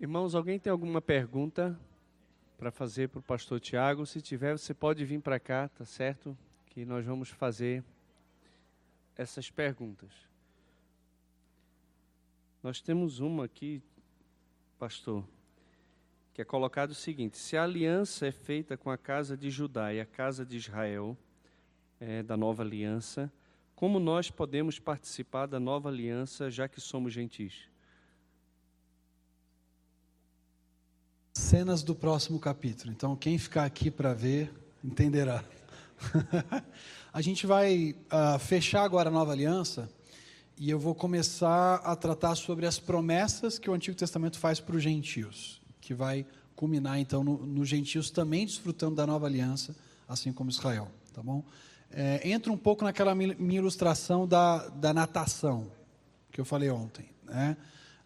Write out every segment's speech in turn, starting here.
Irmãos, alguém tem alguma pergunta para fazer para o pastor Tiago? Se tiver, você pode vir para cá, tá certo? Que nós vamos fazer essas perguntas. Nós temos uma aqui, pastor, que é colocado o seguinte: se a aliança é feita com a casa de Judá e a casa de Israel, é, da nova aliança, como nós podemos participar da nova aliança já que somos gentis? Cenas do próximo capítulo. Então, quem ficar aqui para ver, entenderá. a gente vai uh, fechar agora a nova aliança e eu vou começar a tratar sobre as promessas que o Antigo Testamento faz para os gentios, que vai culminar então nos no gentios também desfrutando da nova aliança, assim como Israel, tá bom? É, entra um pouco naquela minha ilustração da, da natação que eu falei ontem, né?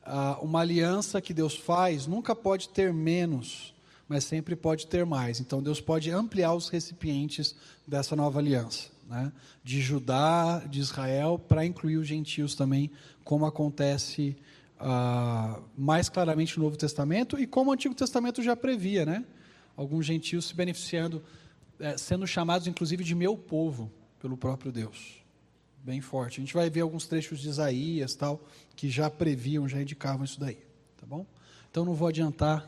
Ah, uma aliança que Deus faz nunca pode ter menos, mas sempre pode ter mais. Então Deus pode ampliar os recipientes dessa nova aliança, né? de Judá, de Israel, para incluir os gentios também, como acontece ah, mais claramente no Novo Testamento e como o Antigo Testamento já previa, né? Alguns gentios se beneficiando, eh, sendo chamados inclusive de meu povo pelo próprio Deus bem forte. A gente vai ver alguns trechos de Isaías, tal, que já previam, já indicavam isso daí, tá bom? Então não vou adiantar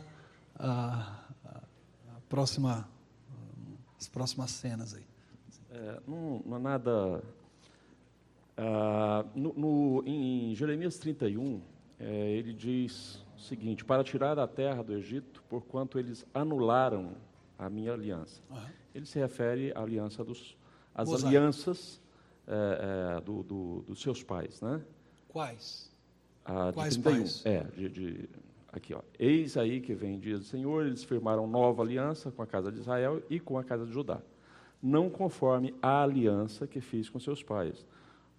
a, a, a próxima, as próximas cenas aí. É, não, não, é nada. Ah, no, no, em Jeremias 31, é, ele diz o seguinte: Para tirar da terra do Egito, porquanto eles anularam a minha aliança. Uhum. Ele se refere à aliança dos, às Mosaico. alianças é, é, do, do, dos seus pais, né? Quais? Ah, Quais 31. pais? É, de, de, aqui, ó. Eis aí que vem dia do Senhor, eles firmaram nova aliança com a casa de Israel e com a casa de Judá. Não conforme a aliança que fiz com seus pais,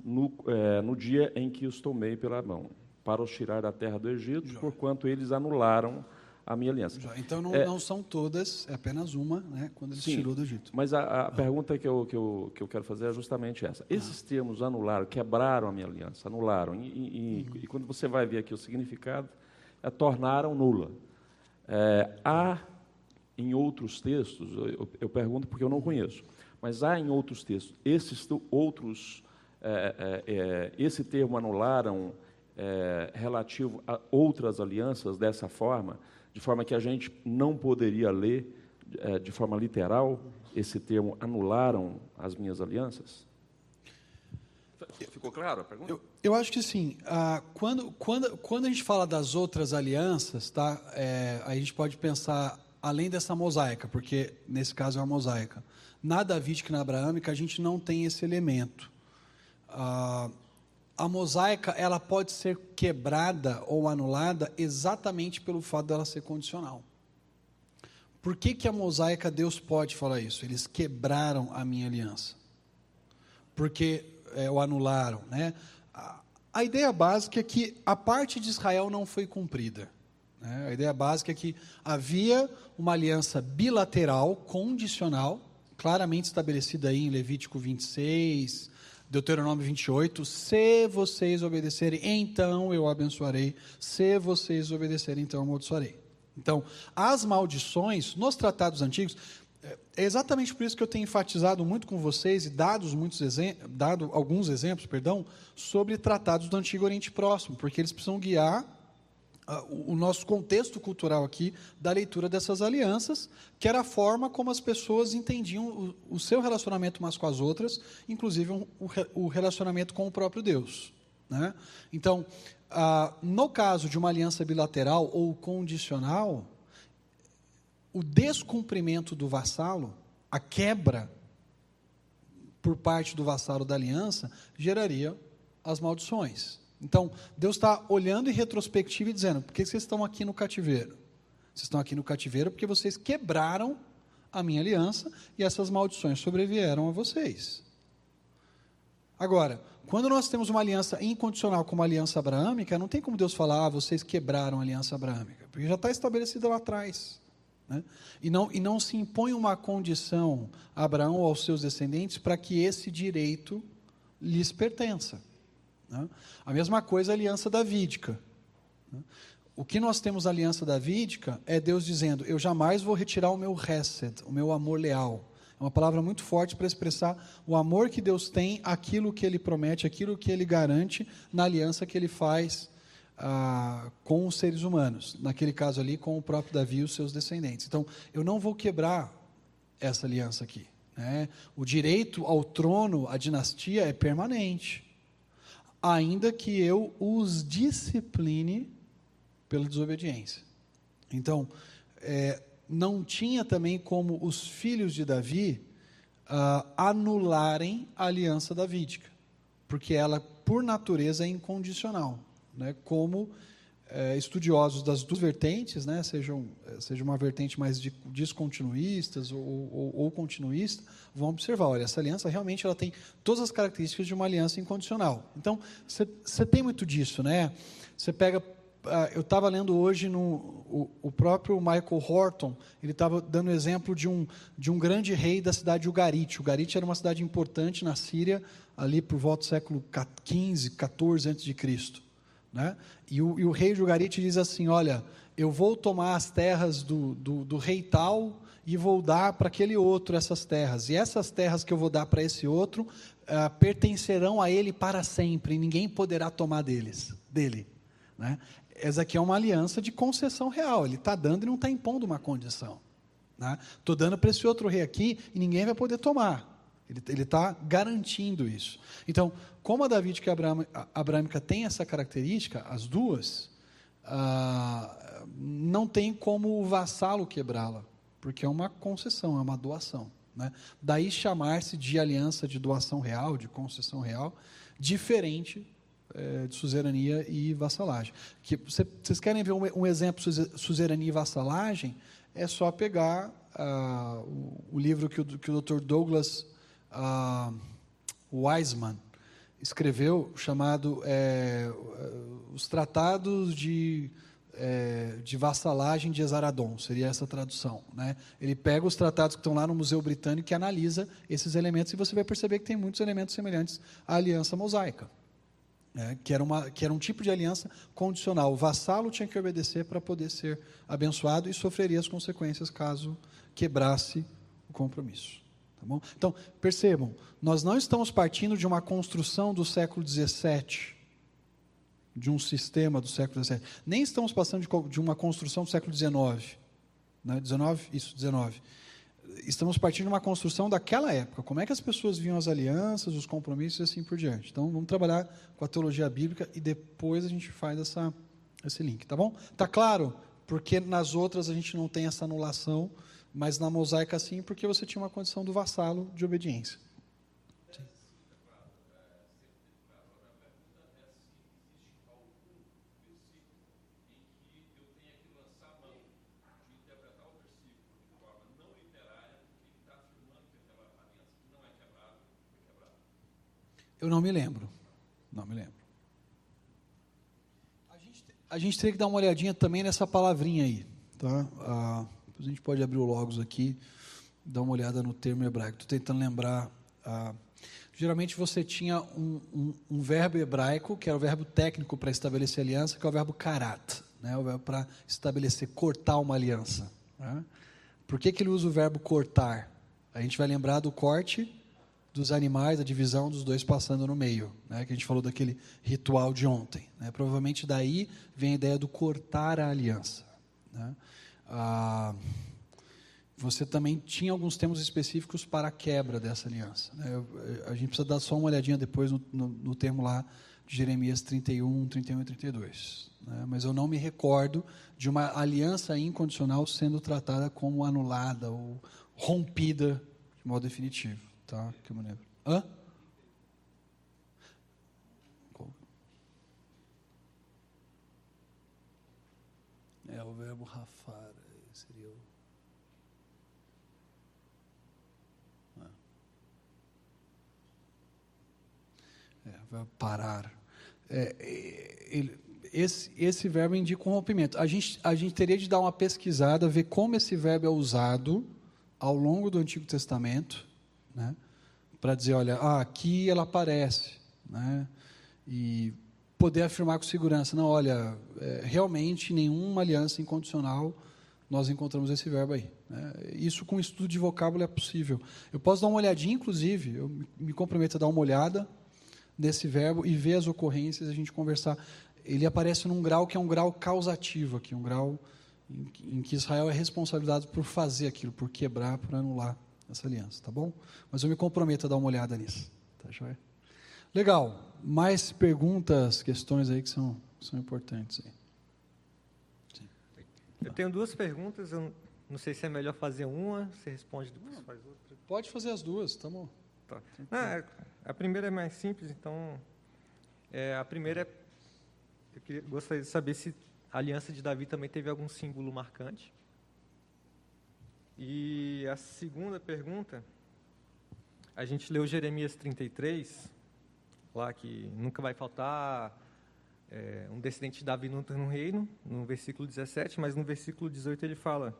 no, é, no dia em que os tomei pela mão, para os tirar da terra do Egito, porquanto eles anularam a minha aliança. Então não, é, não, são todas, é apenas uma, né, quando ele sim, tirou do Egito. Mas a, a ah. pergunta que eu, que, eu, que eu quero fazer é justamente essa. Esses ah. termos anularam, quebraram a minha aliança, anularam. E, e, uhum. e, quando você vai ver aqui o significado, é tornaram nula. É, há em outros textos, eu, eu, pergunto porque eu não conheço, mas há em outros textos, esses outros, é, é, é esse termo anularam relativo a outras alianças dessa forma, de forma que a gente não poderia ler é, de forma literal esse termo anularam as minhas alianças? Ficou claro a pergunta? Eu, eu acho que sim. Ah, quando, quando, quando a gente fala das outras alianças, tá, é, a gente pode pensar além dessa mosaica, porque nesse caso é uma mosaica. Na davídica e na abraâmica, a gente não tem esse elemento. Ah, a mosaica ela pode ser quebrada ou anulada exatamente pelo fato dela ser condicional. Por que, que a mosaica Deus pode falar isso? Eles quebraram a minha aliança. Porque é, o anularam, né? A, a, ideia básica é que a parte de Israel não foi cumprida. Né? A ideia básica é que havia uma aliança bilateral, condicional, claramente estabelecida aí em Levítico 26, Deuteronômio 28, se vocês obedecerem, então eu abençoarei, se vocês obedecerem, então eu amaldiçoarei. Então, as maldições, nos tratados antigos, é exatamente por isso que eu tenho enfatizado muito com vocês e dados muitos dado alguns exemplos, perdão, sobre tratados do Antigo Oriente Próximo, porque eles precisam guiar o nosso contexto cultural aqui da leitura dessas alianças, que era a forma como as pessoas entendiam o, seu relacionamento umas com as outras, inclusive o, relacionamento com o próprio Deus. Né? Então, no caso de uma aliança bilateral ou condicional, o descumprimento do vassalo, a quebra por parte do vassalo da aliança, geraria as maldições. Então, Deus está olhando em retrospectiva e dizendo: por que vocês estão aqui no cativeiro? Vocês estão aqui no cativeiro porque vocês quebraram a minha aliança e essas maldições sobrevieram a vocês. Agora, quando nós temos uma aliança incondicional como a aliança abraâmica, não tem como Deus falar, ah, vocês quebraram a aliança abraâmica, porque já está estabelecida lá atrás. Né? E, não, e não se impõe uma condição a Abraão ou aos seus descendentes para que esse direito lhes pertença. Né? A mesma coisa a aliança davídica. Né? O que nós temos na aliança davídica é Deus dizendo: Eu jamais vou retirar o meu hesed, o meu amor leal. É uma palavra muito forte para expressar o amor que Deus tem, aquilo que Ele promete, aquilo que Ele garante na aliança que Ele faz ah, com os seres humanos. Naquele caso ali, com o próprio Davi e os seus descendentes. Então, eu não vou quebrar essa aliança aqui. Né? O direito ao trono, à dinastia, é permanente, ainda que eu os discipline pela desobediência. Então, é, não tinha também como os filhos de Davi uh, anularem a aliança davídica, porque ela, por natureza, é incondicional. Né? Como é, estudiosos das duas vertentes, né, sejam, é, seja uma vertente mais de, descontinuistas ou, ou, ou, continuista, vão observar, olha, essa aliança realmente ela tem todas as características de uma aliança incondicional. Então, você tem muito disso, né? Você pega, uh, eu estava lendo hoje no, o, o, próprio Michael Horton, ele estava dando exemplo de um, de um grande rei da cidade de Ugarit. Ugarit era uma cidade importante na Síria, ali por volta do século XV, XIV a.C., né? E, o, e o rei Jugarite diz assim: Olha, eu vou tomar as terras do, do, do rei tal e vou dar para aquele outro essas terras. E essas terras que eu vou dar para esse outro uh, pertencerão a ele para sempre, e ninguém poderá tomar deles, dele. Né? Essa aqui é uma aliança de concessão real. Ele está dando e não está impondo uma condição. Estou né? dando para esse outro rei aqui e ninguém vai poder tomar. Ele está garantindo isso. Então, como a davídica e a abrâmica tem essa característica, as duas, ah, não tem como o vassalo quebrá-la, porque é uma concessão, é uma doação. Né? Daí chamar-se de aliança de doação real, de concessão real, diferente é, de suzerania e vassalagem. Que, vocês querem ver um, um exemplo de suzerania e vassalagem? É só pegar ah, o, o, livro que o, que o Dr. Douglas ah, Wiseman escreveu, chamado é, Os Tratados de, é, de Vassalagem de Esaradon, seria essa tradução. Né? Ele pega os tratados que estão lá no Museu Britânico e analisa esses elementos, e você vai perceber que tem muitos elementos semelhantes à aliança mosaica. É, que, era uma, que era um tipo de aliança condicional. O vassalo tinha que obedecer para poder ser abençoado e sofreria as consequências caso quebrasse o compromisso. Tá bom? Então, percebam, nós não estamos partindo de uma construção do século XVII, de um sistema do século XVII, nem estamos passando de, de uma construção do século XIX. Né? 19, isso, 19. Estamos partindo de uma construção daquela época. Como é que as pessoas viam as alianças, os compromissos e assim por diante. Então, vamos trabalhar com a teologia bíblica e depois a gente faz essa, esse link, tá bom? Tá claro? Porque nas outras a gente não tem essa anulação mas na mosaica sim, porque você tinha uma condição do vassalo de obediência. Eu não me lembro. Não me lembro. A gente, a gente teria que dar uma olhadinha também nessa palavrinha aí. Tá? Ah, depois a gente pode abrir o Logos aqui, dar uma olhada no termo hebraico. Estou tentando lembrar. Ah, geralmente você tinha um, um, um, verbo hebraico, que era o verbo técnico para estabelecer aliança, que é o verbo karat, né? o verbo para estabelecer, cortar uma aliança. Né? Por que, que ele usa o verbo cortar? A gente vai lembrar do corte dos animais, a divisão dos dois passando no meio, né? que a gente falou daquele ritual de ontem. Né? Provavelmente daí vem a ideia do cortar a aliança. Né? Ah, você também tinha alguns termos específicos para a quebra dessa aliança. Né? a gente precisa dar só uma olhadinha depois no, no, no termo lá de Jeremias 31, 31 e 32. Né? Mas eu não me recordo de uma aliança incondicional sendo tratada como anulada ou rompida de modo definitivo. Tá? Que eu me lembro. Hã? É o verbo rafar, seria o. É, é parar. É, ele, esse, esse verbo indica um rompimento. A gente, a gente teria de dar uma pesquisada, ver como esse verbo é usado ao longo do Antigo Testamento, né, para dizer, olha, ah, aqui ela aparece, né, e poder afirmar com segurança, não, olha, é, realmente nenhuma aliança incondicional nós encontramos esse verbo aí. Né? Isso com estudo de vocábulo é possível. Eu posso dar uma olhadinha, inclusive, eu me comprometo a dar uma olhada nesse verbo e ver as ocorrências, a gente conversar. Ele aparece num grau que é um grau causativo aqui, um grau em, em que Israel é responsabilizado por fazer aquilo, por quebrar, por anular essa aliança, tá bom? Mas eu me comprometo a dar uma olhada nisso, tá joia? Legal. Mais perguntas, questões aí que são, são importantes aí. Eu tenho duas perguntas, eu não sei se é melhor fazer uma, você responde depois faz outra. Pode fazer as duas, tá bom. Tá. Não, é, a primeira é mais simples, então. É, a primeira é. Eu queria, gostaria de saber se a aliança de Davi também teve algum símbolo marcante. E a segunda pergunta, a gente leu Jeremias 33, lá que nunca vai faltar é, um descendente de Davi no, no reino, no versículo 17, mas no versículo 18 ele fala: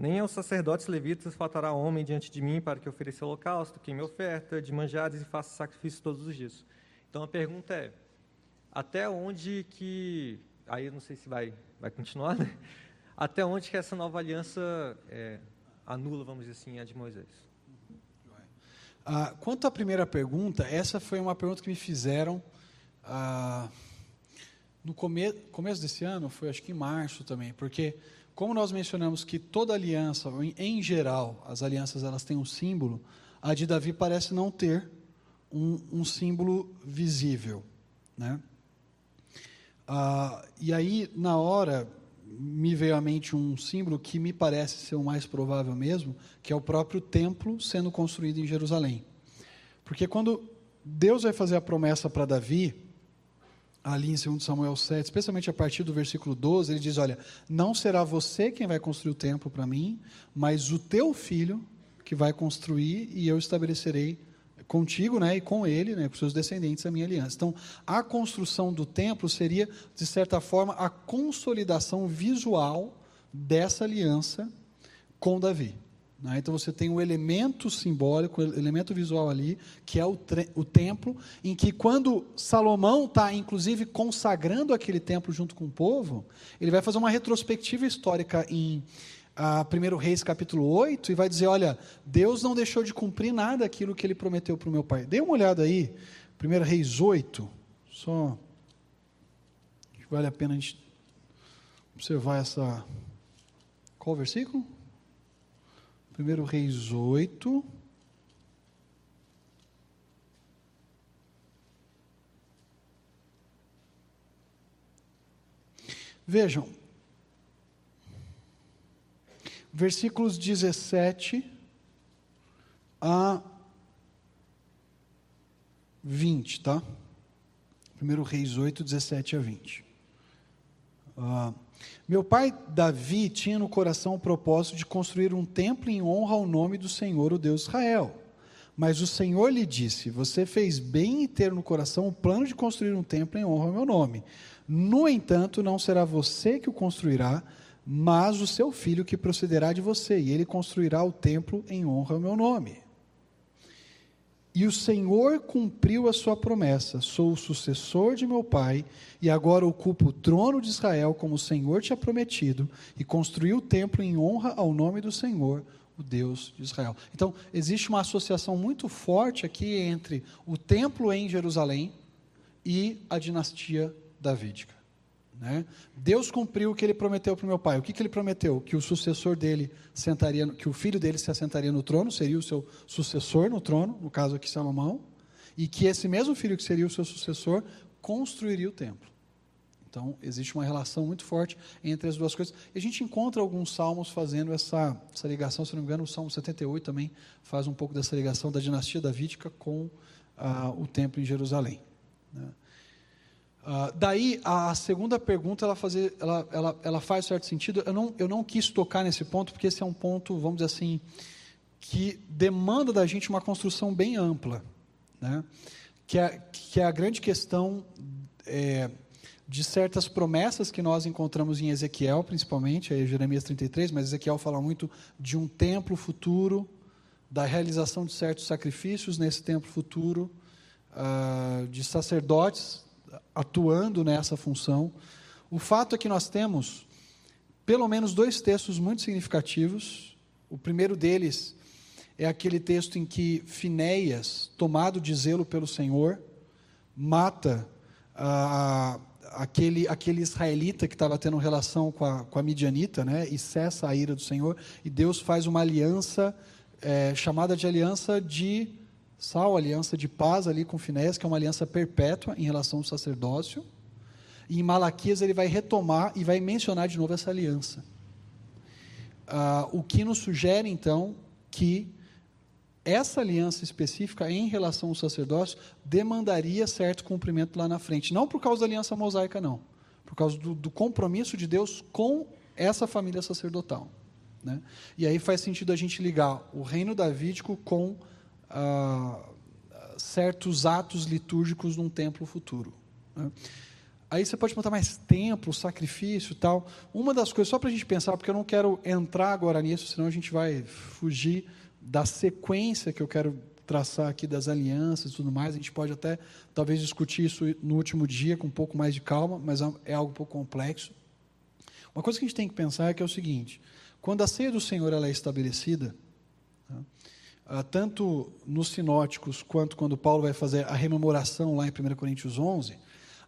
Nem aos sacerdotes levitas faltará homem diante de mim para que ofereça holocausto, queime oferta, de manjares e faça sacrifício todos os dias. Então a pergunta é: até onde que. Aí eu não sei se vai, vai continuar, né? Até onde que essa nova aliança é, anula, vamos dizer assim, a de Moisés? Ah, quanto à primeira pergunta, essa foi uma pergunta que me fizeram. Ah, no come começo desse ano, foi acho que em março também, porque como nós mencionamos que toda aliança, em geral, as alianças elas têm um símbolo, a de Davi parece não ter um, um símbolo visível, né? Ah, e aí na hora me veio à mente um símbolo que me parece ser o mais provável mesmo, que é o próprio templo sendo construído em Jerusalém, porque quando Deus vai fazer a promessa para Davi ali em 2 Samuel 7, especialmente a partir do versículo 12, ele diz: Olha, não será você quem vai construir o templo para mim, mas o teu filho que vai construir e eu estabelecerei contigo né, e com ele, né, com seus descendentes, a minha aliança. Então, a construção do templo seria, de certa forma, a consolidação visual dessa aliança com Davi. Né? Então você tem um elemento simbólico, um elemento visual ali, que é o, o templo, em que quando Salomão está, inclusive, consagrando aquele templo junto com o povo, ele vai fazer uma retrospectiva histórica em a 1 Reis capítulo 8 e vai dizer: olha, Deus não deixou de cumprir nada daquilo que ele prometeu para o meu pai. Dê uma olhada aí, 1 Reis 8, só. Vale a pena a gente observar essa. Qual o versículo? 1 Reis 8. Vejam, versículos 17 a 20, tá? 1 Reis 8, 17 a 20. Ah, meu pai Davi tinha no coração o propósito de construir um templo em honra ao nome do Senhor, o Deus Israel. Mas o Senhor lhe disse: Você fez bem em ter no coração o plano de construir um templo em honra ao meu nome. No entanto, não será você que o construirá, mas o seu filho que procederá de você, e ele construirá o templo em honra ao meu nome. E o Senhor cumpriu a sua promessa: sou o sucessor de meu pai, e agora ocupo o trono de Israel, como o Senhor tinha prometido, e construí o templo em honra ao nome do Senhor, o Deus de Israel. Então, existe uma associação muito forte aqui entre o templo em Jerusalém e a dinastia davídica. Né? Deus cumpriu o que ele prometeu para o meu pai. O que, que ele prometeu? Que o sucessor dele sentaria, que o filho dele se assentaria no trono, seria o seu sucessor no trono, no caso aqui Salomão, e que esse mesmo filho que seria o seu sucessor construiria o templo. Então, existe uma relação muito forte entre as duas coisas. E a gente encontra alguns salmos fazendo essa, essa ligação, se não me engano, o Salmo 78 também faz um pouco dessa ligação da dinastia davídica com ah, o templo em Jerusalém. Né? Uh, daí, a segunda pergunta, ela, fazer, ela, ela, ela faz certo sentido. Eu não, eu não quis tocar nesse ponto, porque esse é um ponto, vamos dizer assim, que demanda da gente uma construção bem ampla. Né? Que, é, que é a grande questão é, de certas promessas que nós encontramos em Ezequiel, principalmente, aí Jeremias 33, mas Ezequiel fala muito de um templo futuro, da realização de certos sacrifícios nesse templo futuro, uh, de sacerdotes atuando nessa função. O fato é que nós temos pelo menos dois textos muito significativos. O primeiro deles é aquele texto em que Finéias, tomado de zelo pelo Senhor, mata ah, aquele, aquele israelita que estava tendo relação com a, com a midianita, né, e cessa a ira do Senhor, e Deus faz uma aliança, é, chamada de aliança de sal, aliança de paz ali com Finéias, que é uma aliança perpétua em relação ao sacerdócio, e em Malaquias ele vai retomar e vai mencionar de novo essa aliança. Ah, o que nos sugere, então, que essa aliança específica em relação ao sacerdócio demandaria certo cumprimento lá na frente. Não por causa da aliança mosaica, não. Por causa do, do compromisso de Deus com essa família sacerdotal. Né? E aí faz sentido a gente ligar o reino davídico com ah, certos atos litúrgicos num templo futuro. Né? Aí você pode perguntar, mais templo, sacrifício tal. Uma das coisas, só para a gente pensar, porque eu não quero entrar agora nisso, senão a gente vai fugir da sequência que eu quero traçar aqui das alianças e tudo mais. A gente pode até, talvez, discutir isso no último dia com um pouco mais de calma, mas é, é algo um pouco complexo. Uma coisa que a gente tem que pensar é que é o seguinte: quando a ceia do Senhor ela é estabelecida, tá, tanto nos sinóticos quanto quando Paulo vai fazer a rememoração lá em 1 Coríntios 11,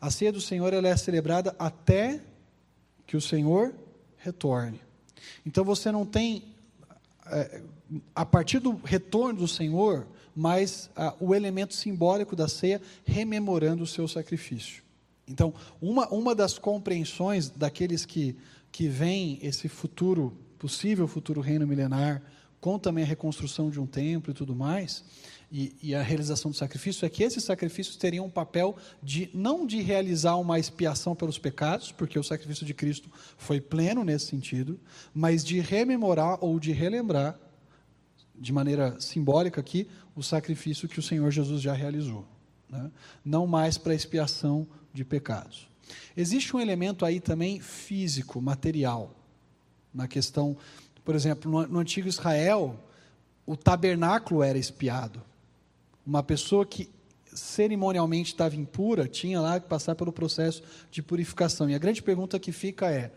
a ceia do Senhor ela é celebrada até que o Senhor retorne. Então você não tem é, a partir do retorno do Senhor, mas ah, o elemento simbólico da ceia rememorando o seu sacrifício. Então, uma, uma das compreensões daqueles que, que veem esse futuro, possível futuro reino milenar, com também a reconstrução de um templo e tudo mais, e, e, a realização do sacrifício, é que esses sacrifícios teriam um papel de não de realizar uma expiação pelos pecados, porque o sacrifício de Cristo foi pleno nesse sentido, mas de rememorar ou de relembrar de maneira simbólica aqui, o sacrifício que o Senhor Jesus já realizou. Né? Não mais para expiação de pecados. Existe um elemento aí também físico, material, na questão, por exemplo, no, no antigo Israel, o tabernáculo era espiado. Uma pessoa que cerimonialmente estava impura tinha lá que passar pelo processo de purificação. E a grande pergunta que fica é: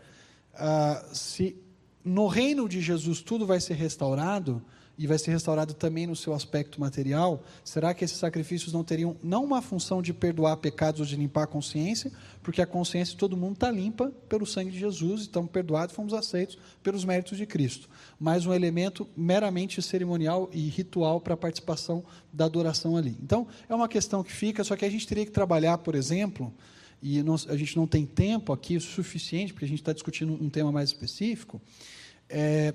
uh, se no reino de Jesus tudo vai ser restaurado, e vai ser restaurado também no seu aspecto material, será que esses sacrifícios não teriam não uma função de perdoar pecados ou de limpar a consciência, porque a consciência de todo mundo está limpa pelo sangue de Jesus, estamos perdoados, fomos aceitos pelos méritos de Cristo, mas um elemento meramente cerimonial e ritual para a participação da adoração ali. Então, é uma questão que fica, só que a gente teria que trabalhar, por exemplo, e não, a gente não tem tempo aqui o suficiente, porque a gente está discutindo um tema mais específico, é,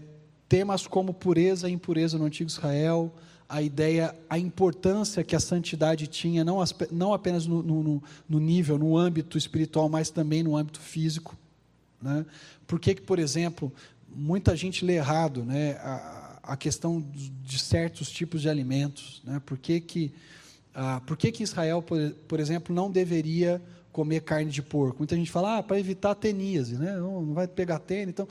Temas como pureza e impureza no antigo Israel, a ideia, a importância que a santidade tinha, não, não apenas no, no, no nível, no âmbito espiritual, mas também no âmbito físico. Né? Por que, que, por exemplo, muita gente lê errado né, a, a questão de certos tipos de alimentos? Né? Por que, que, ah, por que, que Israel, por, por exemplo, não deveria comer carne de porco. Muita gente fala, ah, para evitar teníase, né? não, não vai pegar tênis. Então,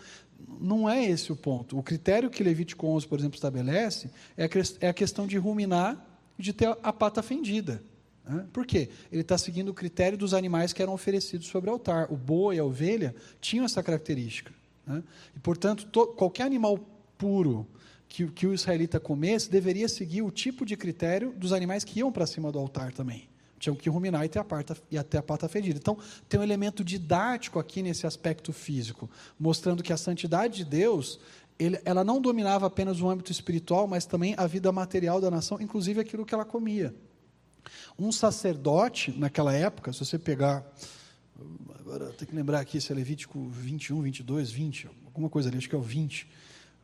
não é esse o ponto. O critério que Levítico 11, por exemplo, estabelece é a, é a questão de ruminar e de ter a pata fendida. Né? Por quê? Ele está seguindo o critério dos animais que eram oferecidos sobre o altar. O boi e a ovelha tinham essa característica. Né? E, portanto, to, qualquer animal puro que o israelita comesse deveria seguir o tipo de critério dos animais que iam para cima do altar também tinham que ruminar e ter a pata, e até a pata fedida. Então, tem um elemento didático aqui nesse aspecto físico, mostrando que a santidade de Deus, ele, ela não dominava apenas o âmbito espiritual, mas também a vida material da nação, inclusive aquilo que ela comia. Um sacerdote, naquela época, se você pegar. Agora, tem que lembrar aqui se é Levítico 21, 22, 20, alguma coisa ali, acho que é o 20.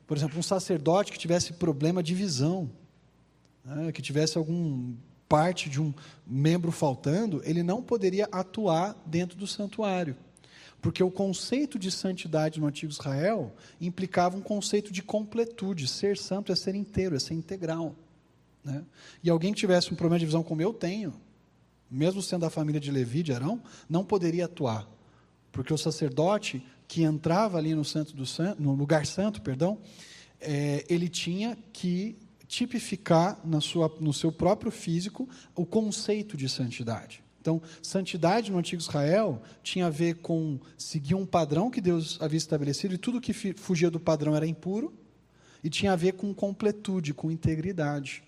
Por exemplo, um sacerdote que tivesse problema de visão, né, que tivesse algum parte de um membro faltando, ele não poderia atuar dentro do santuário. Porque o conceito de santidade no antigo Israel implicava um conceito de completude. Ser santo é ser inteiro, é ser integral. Né? E alguém que tivesse um problema de visão como eu tenho, mesmo sendo da família de Levi, de Arão, não poderia atuar. Porque o sacerdote que entrava ali no, santo do santo, no lugar santo, perdão, é, ele tinha que tipificar na sua, no seu próprio físico o conceito de santidade. Então, santidade no antigo Israel tinha a ver com seguir um padrão que Deus havia estabelecido e tudo que fugia do padrão era impuro, e tinha a ver com completude, com integridade.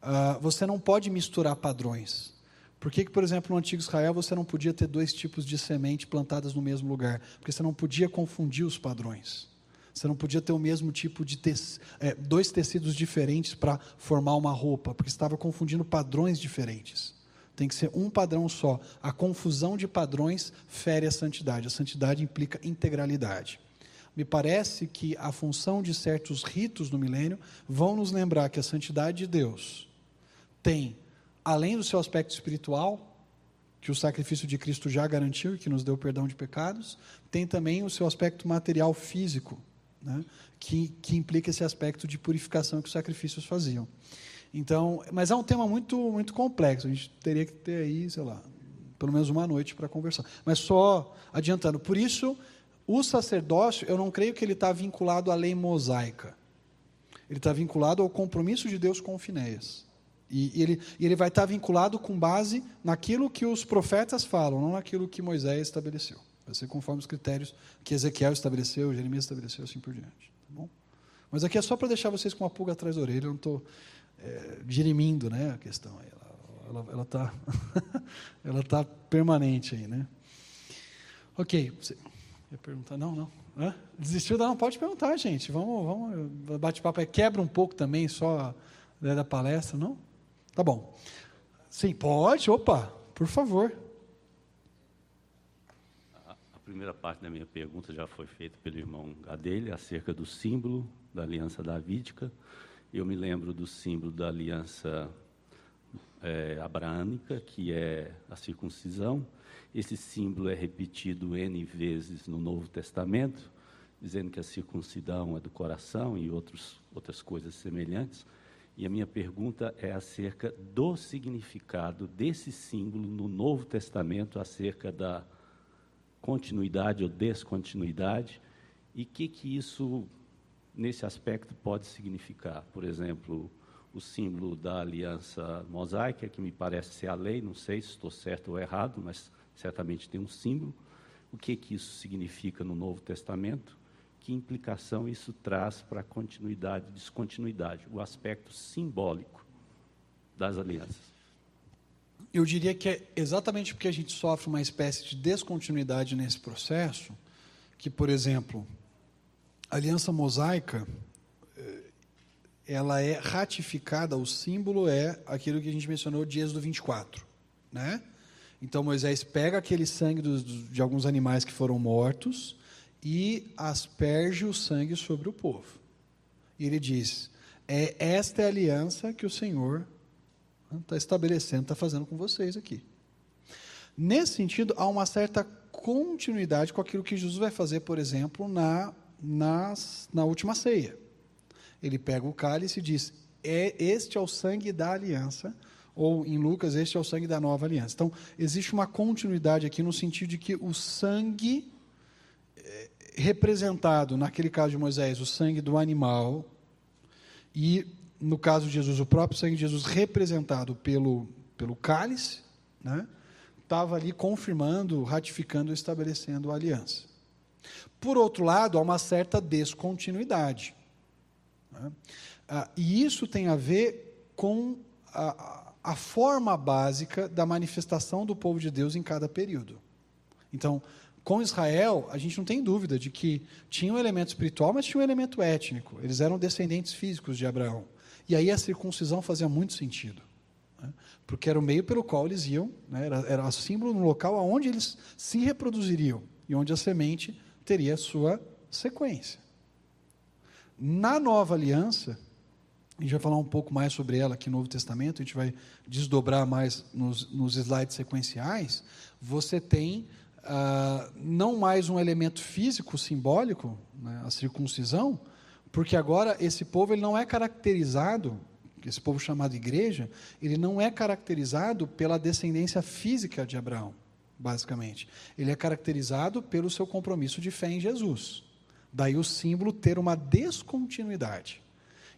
Uh, você não pode misturar padrões. Por que, que, por exemplo, no antigo Israel você não podia ter dois tipos de semente plantadas no mesmo lugar? Porque você não podia confundir os padrões. Você não podia ter o mesmo tipo de tec... é, dois tecidos diferentes para formar uma roupa, porque estava confundindo padrões diferentes. Tem que ser um padrão só. A confusão de padrões fere a santidade. A santidade implica integralidade. Me parece que a função de certos ritos no milênio vão nos lembrar que a santidade de Deus tem, além do seu aspecto espiritual, que o sacrifício de Cristo já garantiu e que nos deu perdão de pecados, tem também o seu aspecto material físico, né, que, que implica esse aspecto de purificação que os sacrifícios faziam. Então, mas é um tema muito, muito complexo. A gente teria que ter aí, sei lá, pelo menos uma noite para conversar. Mas só adiantando. Por isso, o sacerdócio, eu não creio que ele está vinculado à lei mosaica. Ele está vinculado ao compromisso de Deus com Finéias. E ele, e ele vai estar tá vinculado com base naquilo que os profetas falam, não naquilo que Moisés estabeleceu. Vai ser conforme os critérios que Ezequiel estabeleceu, Jeremias estabeleceu, assim por diante. Tá bom? Mas aqui é só para deixar vocês com uma pulga atrás da orelha. Eu não estou é, dirimindo né, a questão. Ela está ela tá permanente aí, né? Ok. Você ia perguntar? Não, não. Hã? Desistiu? Não, pode perguntar, gente. Vamos, vamos bate-papo. Quebra um pouco também só né, da palestra, não? Tá bom. Sim, pode. Opa, por favor. Primeira parte da minha pergunta já foi feita pelo irmão Gadelha acerca do símbolo da aliança davídica. Eu me lembro do símbolo da aliança é, abraâmica, que é a circuncisão. Esse símbolo é repetido N vezes no Novo Testamento, dizendo que a circuncisão é do coração e outros, outras coisas semelhantes. E a minha pergunta é acerca do significado desse símbolo no Novo Testamento, acerca da continuidade ou descontinuidade, e o que, que isso nesse aspecto pode significar. Por exemplo, o símbolo da aliança mosaica, que me parece ser a lei, não sei se estou certo ou errado, mas certamente tem um símbolo. O que, que isso significa no Novo Testamento? Que implicação isso traz para a continuidade e descontinuidade, o aspecto simbólico das alianças? Eu diria que é exatamente porque a gente sofre uma espécie de descontinuidade nesse processo, que, por exemplo, a aliança mosaica, eh, ela é ratificada, o símbolo é aquilo que a gente mencionou de Êxodo 24. Né? Então Moisés pega aquele sangue dos, de alguns animais que foram mortos e asperge o sangue sobre o povo. E ele diz: é esta é a aliança que o Senhor está estabelecendo, está fazendo com vocês aqui. Nesse sentido, há uma certa continuidade com aquilo que Jesus vai fazer, por exemplo, na nas, na última ceia. Ele pega o cálice e diz: é, Este é o sangue da aliança, ou em Lucas, este é o sangue da nova aliança. Então, existe uma continuidade aqui no sentido de que o sangue é, representado, naquele caso de Moisés, o sangue do animal, e no caso de Jesus, o próprio sangue de Jesus representado pelo, pelo cálice, né, estava ali confirmando, ratificando, estabelecendo a aliança. Por outro lado, há uma certa descontinuidade. Né? Ah, e isso tem a ver com a, a forma básica da manifestação do povo de Deus em cada período. Então, com Israel, a gente não tem dúvida de que tinha um elemento espiritual, mas tinha um elemento étnico. Eles eram descendentes físicos de Abraão. E aí a circuncisão fazia muito sentido. Né? Porque era o meio pelo qual eles iam, né? era, era símbolo no local onde eles se reproduziriam e onde a semente teria sua sequência. Na nova aliança, a gente vai falar um pouco mais sobre ela aqui no Novo Testamento, a gente vai desdobrar mais nos, nos slides sequenciais. Você tem ah, não mais um elemento físico simbólico, né, a circuncisão, porque agora esse povo ele não é caracterizado, esse povo chamado igreja, ele não é caracterizado pela descendência física de Abraão basicamente. Ele é caracterizado pelo seu compromisso de fé em Jesus. Daí o símbolo ter uma descontinuidade.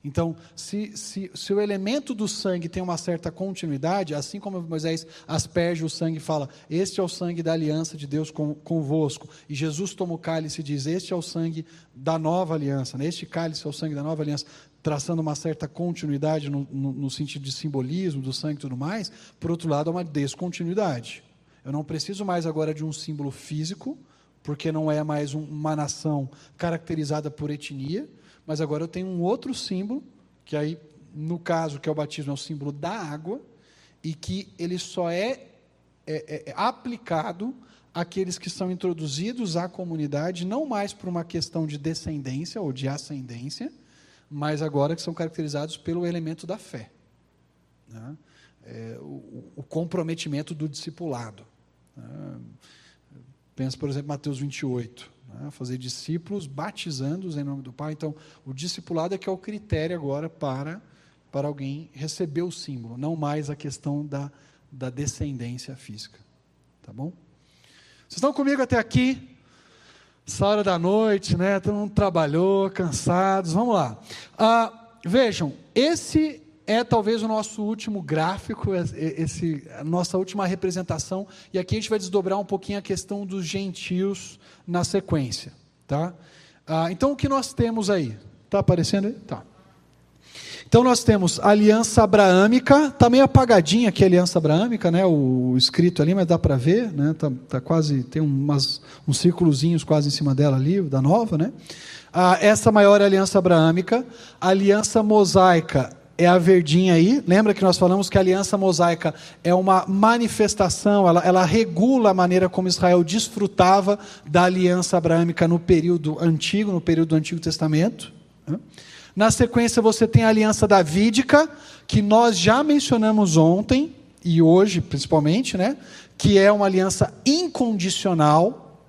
Então, se, se, se, o elemento do sangue tem uma certa continuidade, assim como Moisés asperge o sangue e fala: Este é o sangue da aliança de Deus com, convosco, e Jesus toma o cálice e diz: Este é o sangue da nova aliança, né? este cálice é o sangue da nova aliança, traçando uma certa continuidade no, no, no sentido de simbolismo do sangue e tudo mais, por outro lado, é uma descontinuidade. Eu não preciso mais agora de um símbolo físico, porque não é mais um, uma nação caracterizada por etnia mas agora eu tenho um outro símbolo, que aí, no caso, que é o batismo, é o símbolo da água, e que ele só é, é, é, é aplicado àqueles que são introduzidos à comunidade, não mais por uma questão de descendência ou de ascendência, mas agora que são caracterizados pelo elemento da fé. Né? É, o, o, comprometimento do discipulado. Né? Pensa, por exemplo, Mateus 28 né? fazer discípulos, batizando-os em nome do Pai. Então, o discipulado é que é o critério agora para, para alguém receber o símbolo, não mais a questão da, da descendência física. Tá bom? Vocês estão comigo até aqui? Essa hora da noite, né? Todo mundo trabalhou, cansados. Vamos lá. Ah, vejam, esse é talvez o nosso último gráfico, esse, a nossa última representação, e aqui a gente vai desdobrar um pouquinho a questão dos gentios na sequência. Tá? Ah, então, o que nós temos aí? Está aparecendo aí? Tá. Então, nós temos a aliança abraâmica, está meio apagadinha aqui a aliança abraâmica, né? o, escrito ali, mas dá para ver, né? Tá, tá, quase, tem umas, uns círculozinhos quase em cima dela ali, da nova, né? Ah, essa maior aliança abraâmica, a aliança mosaica é a verdinha aí. Lembra que nós falamos que a aliança mosaica é uma manifestação, ela, ela regula a maneira como Israel desfrutava da aliança abraâmica no período antigo, no período do Antigo Testamento. Na sequência, você tem a aliança davídica, que nós já mencionamos ontem, e hoje principalmente, né? que é uma aliança incondicional.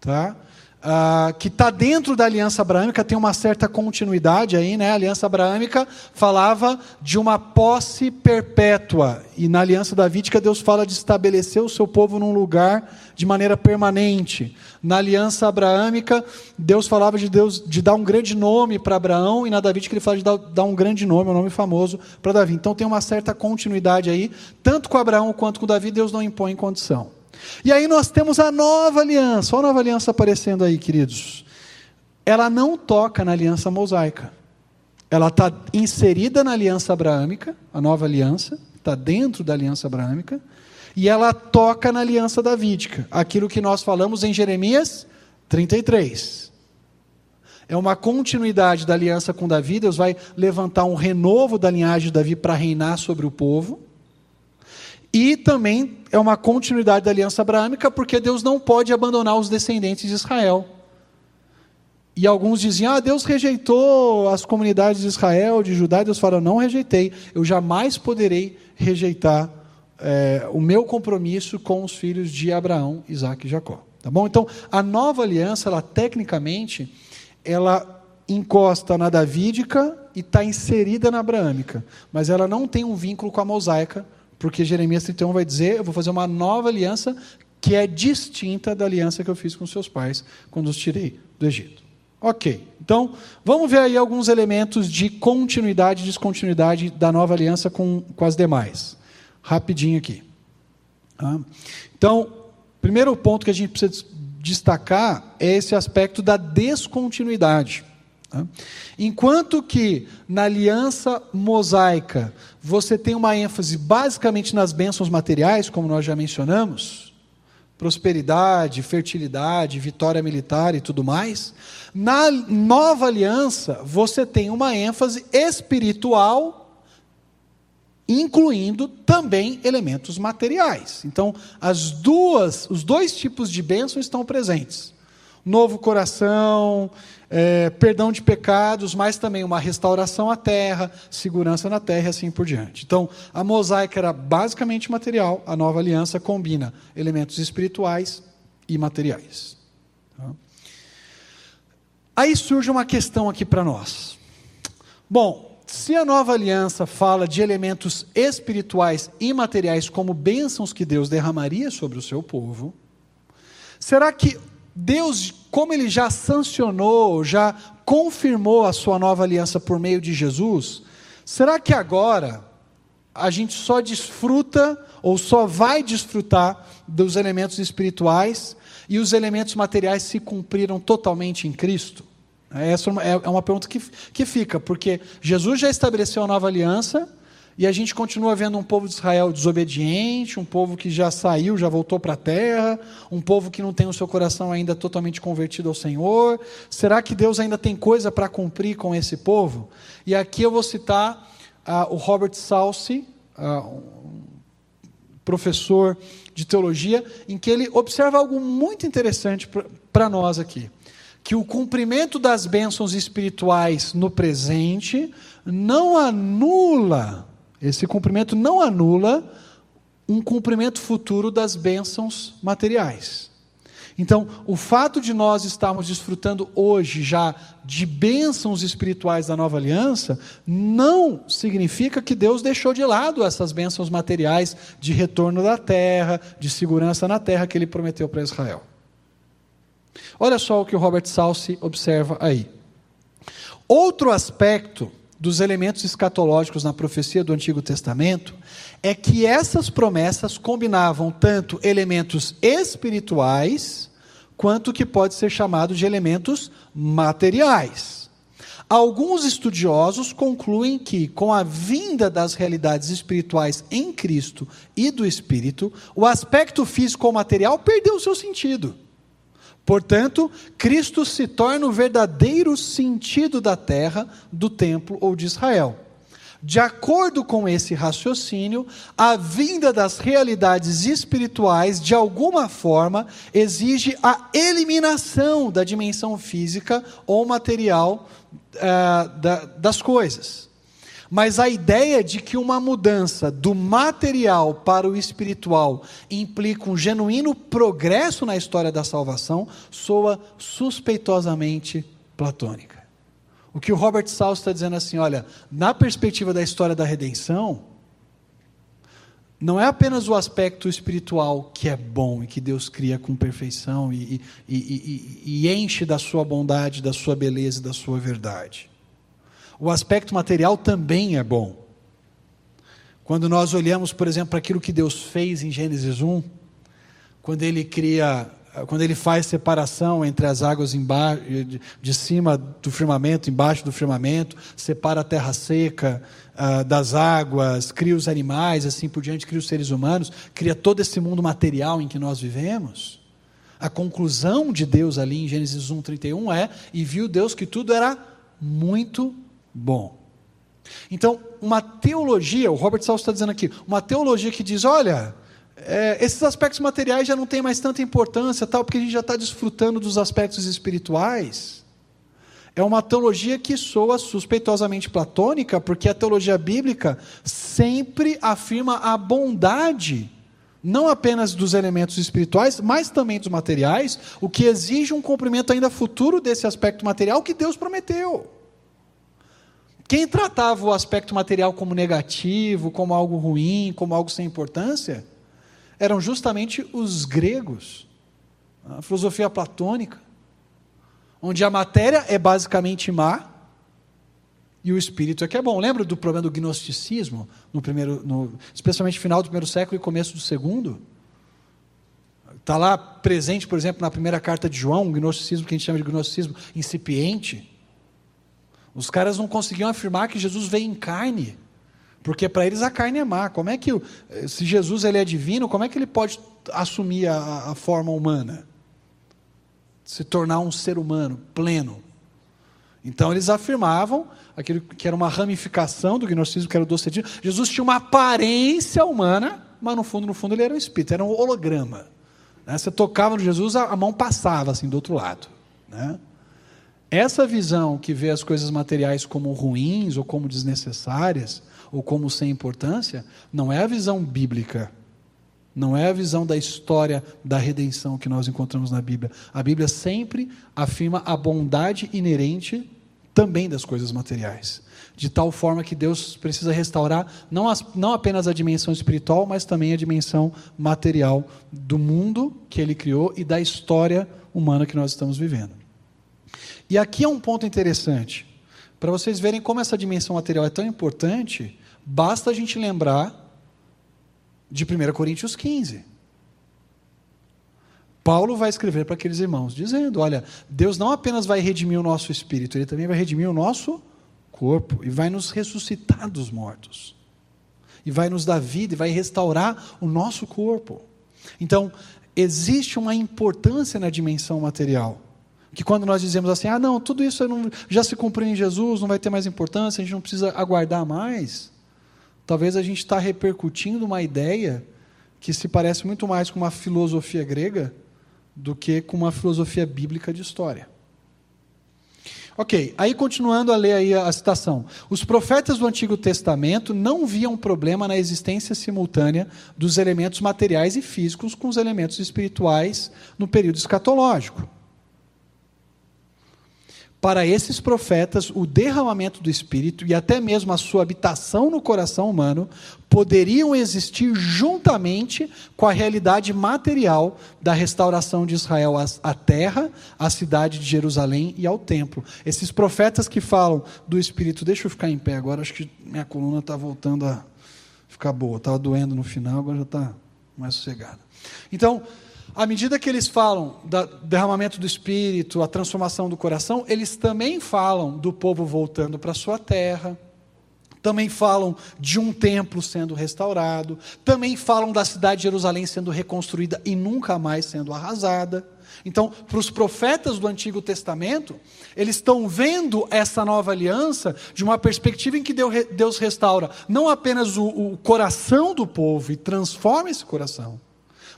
Tá? Uh, que está dentro da aliança abraâmica, tem uma certa continuidade aí, né? A aliança abraâmica falava de uma posse perpétua, e na aliança davídica Deus fala de estabelecer o seu povo num lugar de maneira permanente. Na aliança abraâmica, Deus falava de Deus de dar um grande nome para Abraão, e na davídica ele fala de dar, dar um grande nome, um nome famoso para Davi. Então tem uma certa continuidade aí, tanto com Abraão quanto com Davi, Deus não impõe condição. E aí nós temos a nova aliança. Olha a nova aliança aparecendo aí, queridos. Ela não toca na aliança mosaica. Ela está inserida na aliança abraâmica, a nova aliança, está dentro da aliança abraâmica, e ela toca na aliança davídica, aquilo que nós falamos em Jeremias 33. É uma continuidade da aliança com Davi, Deus vai levantar um renovo da linhagem de Davi para reinar sobre o povo. E também é uma continuidade da aliança abraâmica, porque Deus não pode abandonar os descendentes de Israel. E alguns diziam: ah, Deus rejeitou as comunidades de Israel, de Judá. E Deus fala: não rejeitei, eu jamais poderei rejeitar é, o meu compromisso com os filhos de Abraão, Isaac e Jacó. Tá bom? Então, a nova aliança, ela tecnicamente, ela encosta na davídica e está inserida na abraâmica, mas ela não tem um vínculo com a mosaica, porque Jeremias 31 vai dizer: Eu vou fazer uma nova aliança que é distinta da aliança que eu fiz com seus pais quando os tirei do Egito. Ok, então vamos ver aí alguns elementos de continuidade e descontinuidade da nova aliança com, com as demais. Rapidinho aqui. Tá? Então, primeiro ponto que a gente precisa destacar é esse aspecto da descontinuidade. Enquanto que na aliança mosaica você tem uma ênfase basicamente nas bênçãos materiais, como nós já mencionamos, prosperidade, fertilidade, vitória militar e tudo mais, na nova aliança você tem uma ênfase espiritual, incluindo também elementos materiais. Então, as duas, os dois tipos de bênçãos estão presentes. Novo coração, é, perdão de pecados, mas também uma restauração à terra, segurança na terra e assim por diante. Então, a mosaica era basicamente material, a nova aliança combina elementos espirituais e materiais. Tá? Aí surge uma questão aqui para nós. Bom, se a nova aliança fala de elementos espirituais e materiais como bênçãos que Deus derramaria sobre o seu povo, será que Deus, como ele já sancionou, já confirmou a sua nova aliança por meio de Jesus, será que agora a gente só desfruta ou só vai desfrutar dos elementos espirituais e os elementos materiais se cumpriram totalmente em Cristo? Essa é, é uma pergunta que, que fica, porque Jesus já estabeleceu a nova aliança e a gente continua vendo um povo de Israel desobediente, um povo que já saiu, já voltou para a terra, um povo que não tem o seu coração ainda totalmente convertido ao Senhor. Será que Deus ainda tem coisa para cumprir com esse povo? E aqui eu vou citar uh, o Robert Salsi, uh, um professor de teologia, em que ele observa algo muito interessante para nós aqui. Que o cumprimento das bênçãos espirituais no presente não anula esse cumprimento não anula um cumprimento futuro das bênçãos materiais. Então, o fato de nós estarmos desfrutando hoje já de bênçãos espirituais da nova aliança, não significa que Deus deixou de lado essas bênçãos materiais de retorno da terra, de segurança na terra que ele prometeu para Israel. Olha só o que o Robert Salsi observa aí. Outro aspecto dos elementos escatológicos na profecia do Antigo Testamento é que essas promessas combinavam tanto elementos espirituais quanto o que pode ser chamado de elementos materiais. Alguns estudiosos concluem que, com a vinda das realidades espirituais em Cristo e do Espírito, o aspecto físico ou material perdeu o seu sentido. Portanto, Cristo se torna o verdadeiro sentido da terra, do templo ou de Israel. De acordo com esse raciocínio, a vinda das realidades espirituais, de alguma forma, exige a eliminação da dimensão física ou material uh, da, das coisas. Mas a ideia de que uma mudança do material para o espiritual implica um genuíno progresso na história da salvação soa suspeitosamente platônica. O que o Robert Salz está dizendo assim, olha, na perspectiva da história da redenção, não é apenas o aspecto espiritual que é bom e que Deus cria com perfeição e, e, e, e enche da sua bondade, da sua beleza e da sua verdade o aspecto material também é bom. Quando nós olhamos, por exemplo, para aquilo que Deus fez em Gênesis 1, quando ele cria, quando ele faz separação entre as águas embaixo, de, cima do firmamento, embaixo do firmamento, separa a terra seca uh, das águas, cria os animais, assim por diante, cria os seres humanos, cria todo esse mundo material em que nós vivemos. A conclusão de Deus ali em Gênesis 1, 31 é: e viu Deus que tudo era muito bom. Então, uma teologia, o Robert Salles está dizendo aqui, uma teologia que diz: olha, é, esses aspectos materiais já não têm mais tanta importância, tal, porque a gente já está desfrutando dos aspectos espirituais. É uma teologia que soa suspeitosamente platônica, porque a teologia bíblica sempre afirma a bondade, não apenas dos elementos espirituais, mas também dos materiais, o que exige um cumprimento ainda futuro desse aspecto material que Deus prometeu. Quem tratava o aspecto material como negativo, como algo ruim, como algo sem importância, eram justamente os gregos, a filosofia platônica, onde a matéria é basicamente má e o espírito é que é bom. Lembra do problema do gnosticismo, no primeiro, no, especialmente no final do primeiro século e começo do segundo? Está lá presente, por exemplo, na primeira carta de João, o gnosticismo que a gente chama de gnosticismo incipiente os caras não conseguiam afirmar que Jesus veio em carne, porque para eles a carne é má. Como é que, se Jesus ele é divino, como é que ele pode assumir a, a forma humana? Se tornar um ser humano pleno. Então eles afirmavam aquilo que era uma ramificação do gnosticismo, que era o docetismo. Jesus tinha uma aparência humana, mas no fundo, no fundo ele era um espírito, era um holograma. Né? Você tocava no Jesus, a, a mão passava assim do outro lado. Né? Essa visão que vê as coisas materiais como ruins ou como desnecessárias ou como sem importância, não é a visão bíblica. Não é a visão da história da redenção que nós encontramos na Bíblia. A Bíblia sempre afirma a bondade inerente também das coisas materiais. De tal forma que Deus precisa restaurar não, as, não apenas a dimensão espiritual, mas também a dimensão material do mundo que Ele criou e da história humana que nós estamos vivendo. E aqui é um ponto interessante. Para vocês verem como essa dimensão material é tão importante, basta a gente lembrar de 1 Coríntios 15. Paulo vai escrever para aqueles irmãos, dizendo: Olha, Deus não apenas vai redimir o nosso espírito, Ele também vai redimir o nosso corpo e vai nos ressuscitar dos mortos. E vai nos dar vida e vai restaurar o nosso corpo. Então, existe uma importância na dimensão material. Que quando nós dizemos assim, ah, não, tudo isso já se cumpriu em Jesus, não vai ter mais importância, a gente não precisa aguardar mais. Talvez a gente está repercutindo uma ideia que se parece muito mais com uma filosofia grega do que com uma filosofia bíblica de história. Ok, aí continuando a ler aí a citação. Os profetas do Antigo Testamento não viam problema na existência simultânea dos elementos materiais e físicos com os elementos espirituais no período escatológico. Para esses profetas, o derramamento do Espírito e até mesmo a sua habitação no coração humano poderiam existir juntamente com a realidade material da restauração de Israel à terra, à cidade de Jerusalém e ao templo. Esses profetas que falam do Espírito, deixa eu ficar em pé agora, acho que minha coluna está voltando a ficar boa. Estava doendo no final, agora já está mais sossegada. Então, à medida que eles falam do derramamento do espírito, a transformação do coração, eles também falam do povo voltando para sua terra, também falam de um templo sendo restaurado, também falam da cidade de Jerusalém sendo reconstruída e nunca mais sendo arrasada. Então, para os profetas do Antigo Testamento, eles estão vendo essa nova aliança de uma perspectiva em que Deus restaura não apenas o, o coração do povo e transforma esse coração,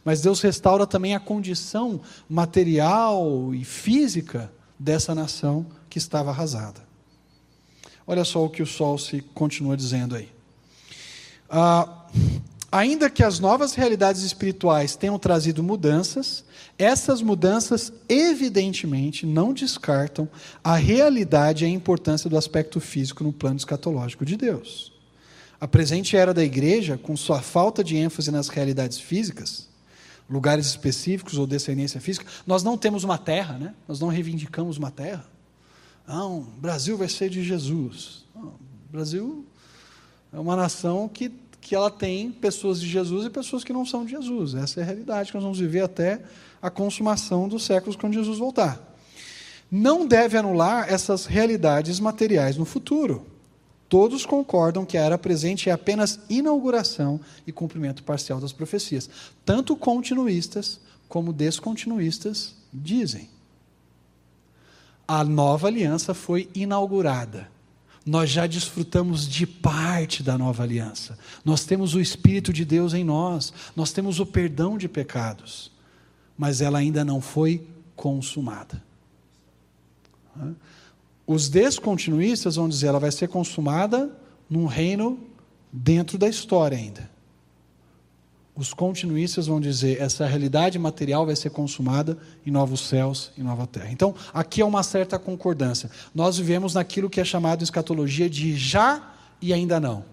mas Deus restaura também a condição material e física dessa nação que estava arrasada. Olha só o que o sol se continua dizendo aí. Ah, ainda que as novas realidades espirituais tenham trazido mudanças, essas mudanças evidentemente não descartam a realidade e a importância do aspecto físico no plano escatológico de Deus. A presente era da igreja, com sua falta de ênfase nas realidades físicas, lugares específicos ou descendência física. Nós não temos uma terra, né? nós não reivindicamos uma terra. Não, o Brasil vai ser de Jesus. Não, o Brasil é uma nação que, que ela tem pessoas de Jesus e pessoas que não são de Jesus. Essa é a realidade que nós vamos viver até a consumação dos séculos quando Jesus voltar. Não deve anular essas realidades materiais no futuro. Todos concordam que a era presente é apenas inauguração e cumprimento parcial das profecias. Tanto continuistas como descontinuistas dizem. A nova aliança foi inaugurada. Nós já desfrutamos de parte da nova aliança. Nós temos o Espírito de Deus em nós. Nós temos o perdão de pecados. Mas ela ainda não foi consumada. Os descontinuistas vão dizer ela vai ser consumada num reino dentro da história ainda. Os continuistas vão dizer essa realidade material vai ser consumada em novos céus e nova terra. Então, aqui é uma certa concordância. Nós vivemos naquilo que é chamado em escatologia de já e ainda não.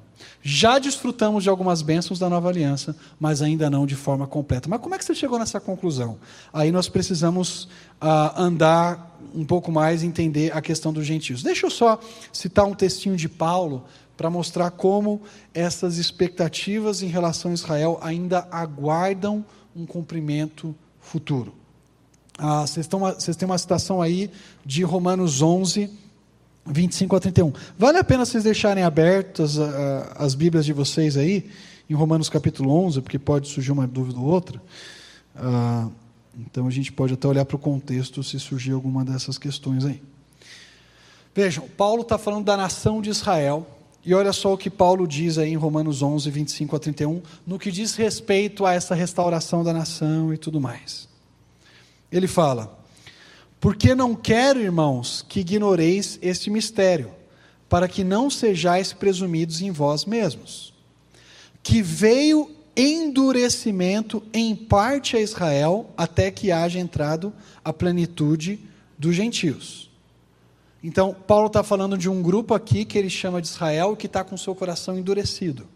Já desfrutamos de algumas bênçãos da nova aliança, mas ainda não de forma completa. Mas como é que você chegou nessa conclusão? Aí nós precisamos ah, andar um pouco mais entender a questão dos gentios. Deixa eu só citar um textinho de Paulo para mostrar como essas expectativas em relação a Israel ainda aguardam um cumprimento futuro. Ah, vocês, vocês têm uma citação aí de Romanos 11, 25 a 31. Vale a pena vocês deixarem abertas uh, as Bíblias de vocês aí, em Romanos capítulo 11, porque pode surgir uma dúvida ou outra. Uh, então a gente pode até olhar para o contexto se surgir alguma dessas questões aí. Vejam, Paulo está falando da nação de Israel, e olha só o que Paulo diz aí em Romanos 11, 25 a 31, no que diz respeito a essa restauração da nação e tudo mais. Ele fala: Porque não quero, irmãos, que ignoreis este mistério, para que não sejais presumidos em vós mesmos, que veio endurecimento em parte a Israel, até que haja entrado a plenitude dos gentios. Então, Paulo está falando de um grupo aqui que ele chama de Israel, que está com seu coração endurecido.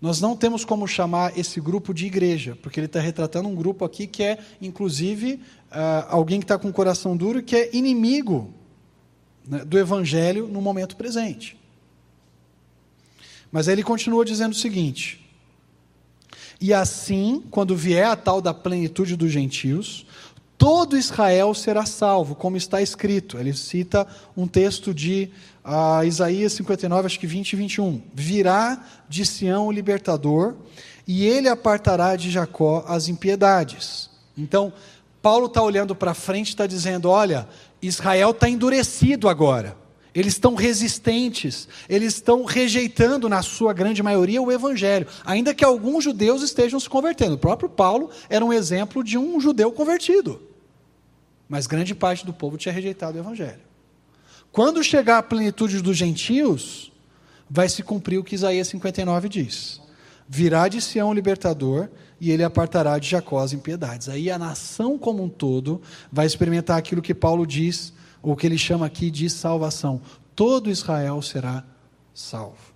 Nós não temos como chamar esse grupo de igreja, porque ele está retratando um grupo aqui que é, inclusive, uh, alguém que está com o coração duro que é inimigo né, do evangelho no momento presente. Mas aí ele continua dizendo o seguinte: E assim, quando vier a tal da plenitude dos gentios, todo Israel será salvo, como está escrito. Ele cita um texto de a Isaías 59, acho que 20 e 21. Virá de Sião o libertador, e ele apartará de Jacó as impiedades. Então, Paulo está olhando para frente e está dizendo: olha, Israel está endurecido agora. Eles estão resistentes, eles estão rejeitando, na sua grande maioria, o evangelho, ainda que alguns judeus estejam se convertendo. O próprio Paulo era um exemplo de um judeu convertido, mas grande parte do povo tinha rejeitado o evangelho. Quando chegar a plenitude dos gentios, vai se cumprir o que Isaías 59 diz: Virá de Sião o libertador, e ele apartará de Jacó as impiedades. Aí a nação como um todo vai experimentar aquilo que Paulo diz, ou que ele chama aqui de salvação. Todo Israel será salvo.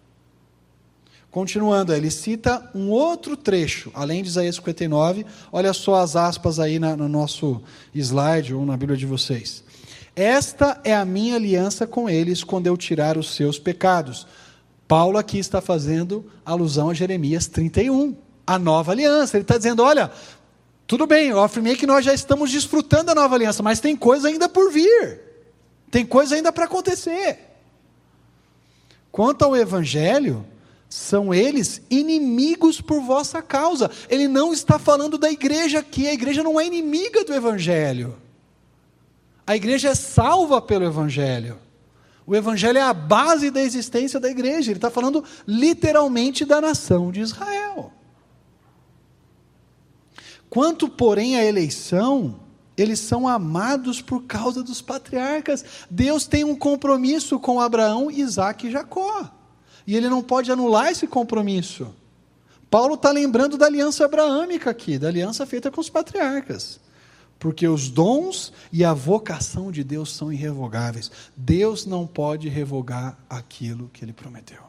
Continuando, ele cita um outro trecho, além de Isaías 59, olha só as aspas aí na, no nosso slide ou na Bíblia de vocês. Esta é a minha aliança com eles quando eu tirar os seus pecados. Paulo aqui está fazendo alusão a Jeremias 31, a nova aliança. Ele está dizendo: olha, tudo bem, eu afirmei que nós já estamos desfrutando da nova aliança, mas tem coisa ainda por vir, tem coisa ainda para acontecer. Quanto ao evangelho, são eles inimigos por vossa causa. Ele não está falando da igreja aqui, a igreja não é inimiga do evangelho. A igreja é salva pelo Evangelho. O Evangelho é a base da existência da igreja. Ele está falando literalmente da nação de Israel. Quanto, porém, à eleição, eles são amados por causa dos patriarcas. Deus tem um compromisso com Abraão, Isaac e Jacó. E ele não pode anular esse compromisso. Paulo está lembrando da aliança abraâmica aqui, da aliança feita com os patriarcas porque os dons e a vocação de Deus são irrevogáveis. Deus não pode revogar aquilo que ele prometeu.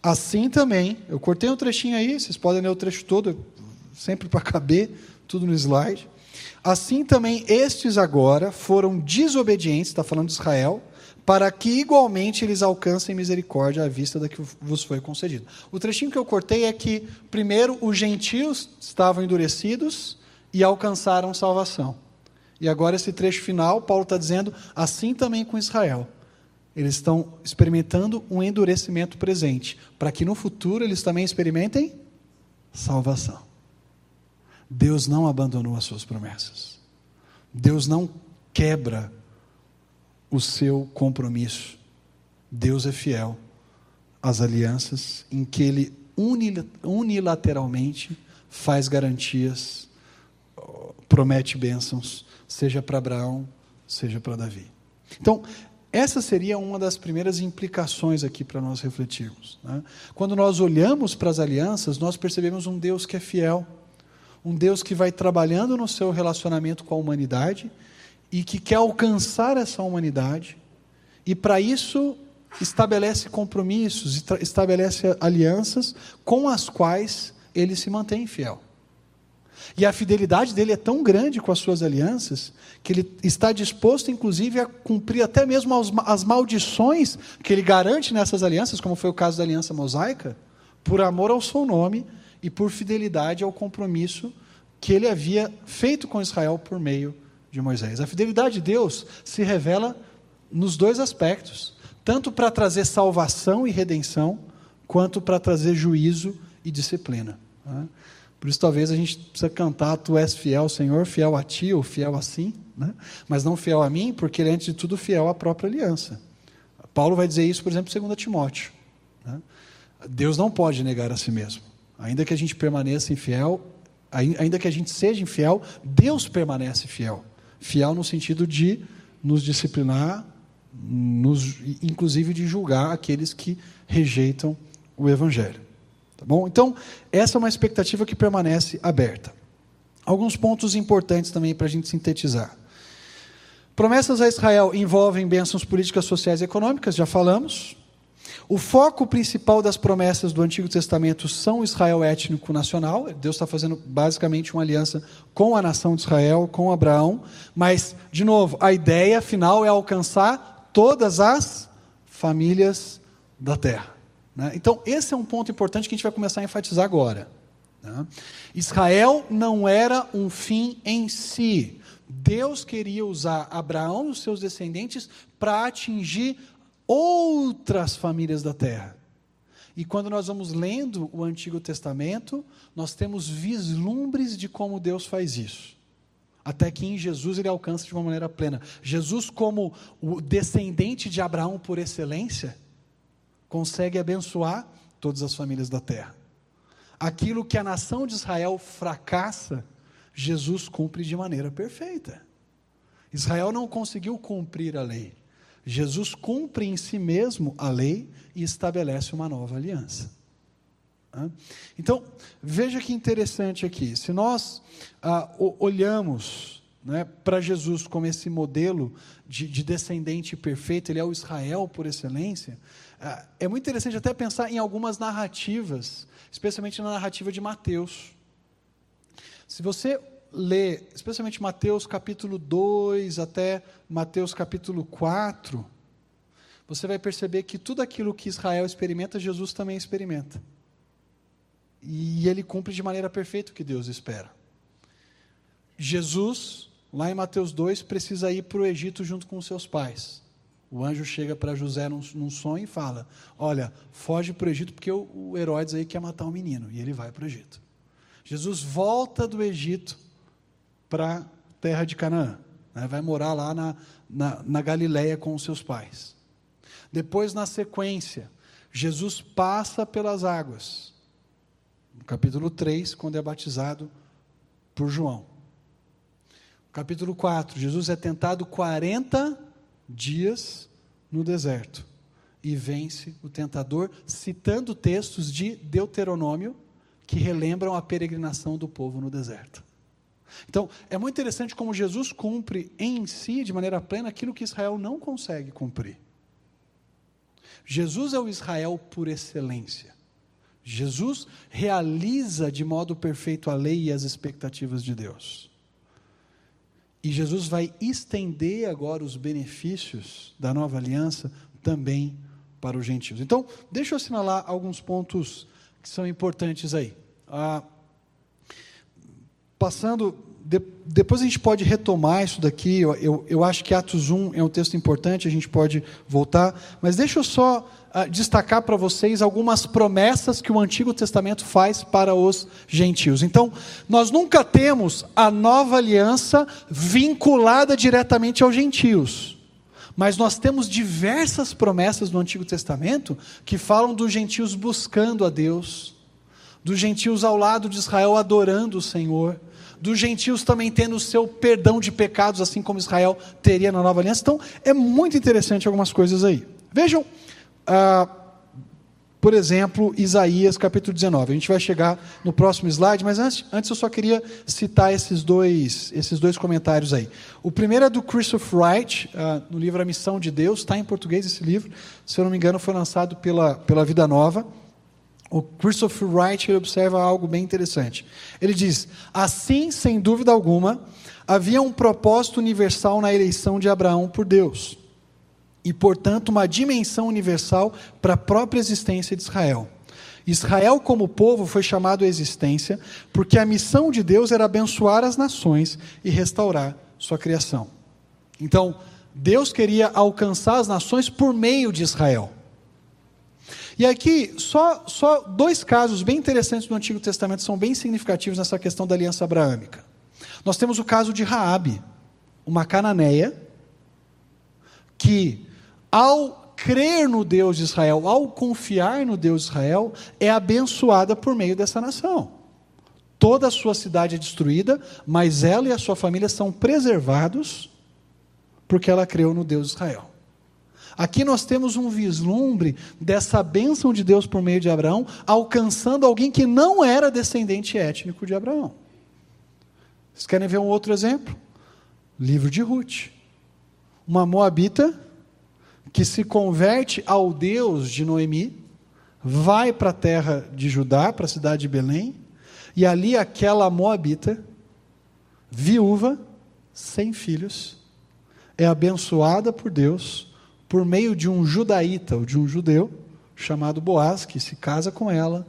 Assim também, eu cortei um trechinho aí, vocês podem ler o trecho todo, sempre para caber tudo no slide. Assim também estes agora foram desobedientes, está falando de Israel, para que igualmente eles alcancem misericórdia à vista da que vos foi concedida. O trechinho que eu cortei é que, primeiro, os gentios estavam endurecidos e alcançaram salvação. E agora, esse trecho final, Paulo está dizendo, assim também com Israel. Eles estão experimentando um endurecimento presente, para que no futuro eles também experimentem salvação. Deus não abandonou as suas promessas. Deus não quebra o seu compromisso. Deus é fiel às alianças em que ele unilateralmente faz garantias, promete bênçãos, seja para Abraão, seja para Davi. Então, essa seria uma das primeiras implicações aqui para nós refletirmos. Né? Quando nós olhamos para as alianças, nós percebemos um Deus que é fiel, um Deus que vai trabalhando no seu relacionamento com a humanidade e que quer alcançar essa humanidade, e para isso estabelece compromissos, estabelece alianças com as quais ele se mantém fiel. E a fidelidade dele é tão grande com as suas alianças que ele está disposto, inclusive, a cumprir até mesmo as maldições que ele garante nessas alianças, como foi o caso da aliança mosaica, por amor ao seu nome e por fidelidade ao compromisso que ele havia feito com Israel por meio de Moisés. A fidelidade de Deus se revela nos dois aspectos, tanto para trazer salvação e redenção, quanto para trazer juízo e disciplina. Né? Por isso, talvez a gente precisa cantar: Tu és fiel, Senhor, fiel a ti, ou fiel assim, né? mas não fiel a mim, porque ele é, antes de tudo, fiel à própria aliança. Paulo vai dizer isso, por exemplo, em 2 Timóteo. Né? Deus não pode negar a si mesmo. Ainda que a gente permaneça infiel, ainda que a gente seja infiel, Deus permanece fiel fiel no sentido de nos disciplinar, nos, inclusive de julgar aqueles que rejeitam o Evangelho. Tá bom? Então, essa é uma expectativa que permanece aberta. Alguns pontos importantes também para a gente sintetizar. Promessas a Israel envolvem bênçãos políticas, sociais e econômicas, já falamos. O foco principal das promessas do Antigo Testamento são Israel étnico nacional. Deus está fazendo basicamente uma aliança com a nação de Israel, com Abraão. Mas, de novo, a ideia final é alcançar todas as famílias da terra. Né? Então, esse é um ponto importante que a gente vai começar a enfatizar agora. Né? Israel não era um fim em si. Deus queria usar Abraão e os seus descendentes para atingir outras famílias da terra. E quando nós vamos lendo o Antigo Testamento, nós temos vislumbres de como Deus faz isso. Até que em Jesus ele alcança de uma maneira plena. Jesus, como o descendente de Abraão por excelência, consegue abençoar todas as famílias da terra. Aquilo que a nação de Israel fracassa, Jesus cumpre de maneira perfeita. Israel não conseguiu cumprir a lei. Jesus cumpre em si mesmo a lei e estabelece uma nova aliança. Então, veja que interessante aqui. Se nós ah, olhamos né, para Jesus como esse modelo de, de, descendente perfeito, ele é o Israel por excelência, ah, é muito interessante até pensar em algumas narrativas, especialmente na narrativa de Mateus. Se você lê, especialmente Mateus capítulo 2 até Mateus capítulo 4, você vai perceber que tudo aquilo que Israel experimenta, Jesus também experimenta. E ele cumpre de maneira perfeita o que Deus espera. Jesus, lá em Mateus 2, precisa ir para o Egito junto com seus pais. O anjo chega para José num, num, sonho e fala: Olha, foge para o Egito porque o, o Herodes aí quer matar o menino. E ele vai para o Egito. Jesus volta do Egito para a terra de Canaã. Né? Vai morar lá na, na, na Galiléia com os seus pais. Depois, na sequência, Jesus passa pelas águas. No capítulo 3, quando é batizado por João. Capítulo 4, Jesus é tentado 40 dias no deserto e vence o tentador, citando textos de Deuteronômio que relembram a peregrinação do povo no deserto. Então, é muito interessante como Jesus cumpre em si, de maneira plena, aquilo que Israel não consegue cumprir. Jesus é o Israel por excelência. Jesus realiza de modo perfeito a lei e as expectativas de Deus. E Jesus vai estender agora os benefícios da nova aliança também para os gentios. Então, deixa eu assinalar alguns pontos que são importantes aí. Ah, passando, de, depois a gente pode retomar isso daqui, eu, eu, eu, acho que Atos 1 é um texto importante, a gente pode voltar, mas deixa eu só uh, destacar para vocês algumas promessas que o Antigo Testamento faz para os gentios. Então, nós nunca temos a nova aliança vinculada diretamente aos gentios. Mas nós temos diversas promessas no Antigo Testamento que falam dos gentios buscando a Deus, dos gentios ao lado de Israel adorando o Senhor, dos gentios também tendo o seu perdão de pecados, assim como Israel teria na nova aliança. Então, é muito interessante algumas coisas aí. Vejam, ah, por exemplo, Isaías capítulo 19. A gente vai chegar no próximo slide, mas antes, antes eu só queria citar esses dois, esses dois comentários aí. O primeiro é do Christopher Wright, ah, no livro A Missão de Deus, está em português esse livro, se eu não me engano, foi lançado pela, pela Vida Nova o Christopher Wright observa algo bem interessante. Ele diz: assim, sem dúvida alguma, havia um propósito universal na eleição de Abraão por Deus, e, portanto, uma dimensão universal para a própria existência de Israel. Israel, como povo, foi chamado à existência porque a missão de Deus era abençoar as nações e restaurar sua criação. Então, Deus queria alcançar as nações por meio de Israel. E aqui, só, só dois casos bem interessantes do Antigo Testamento são bem significativos nessa questão da aliança abraâmica. Nós temos o caso de Raabe, uma cananeia, que ao crer no Deus de Israel, ao confiar no Deus de Israel, é abençoada por meio dessa nação. Toda a sua cidade é destruída, mas ela e a sua família são preservados porque ela creu no Deus de Israel. Aqui nós temos um vislumbre dessa bênção de Deus por meio de Abraão, alcançando alguém que não era descendente étnico de Abraão. Vocês querem ver um outro exemplo? Livro de Ruth. Uma moabita que se converte ao Deus de Noemi, vai para a terra de Judá, para a cidade de Belém, e ali aquela moabita, viúva, sem filhos, é abençoada por Deus por meio de um judaíta, ou de um judeu, chamado Boaz, que se casa com ela,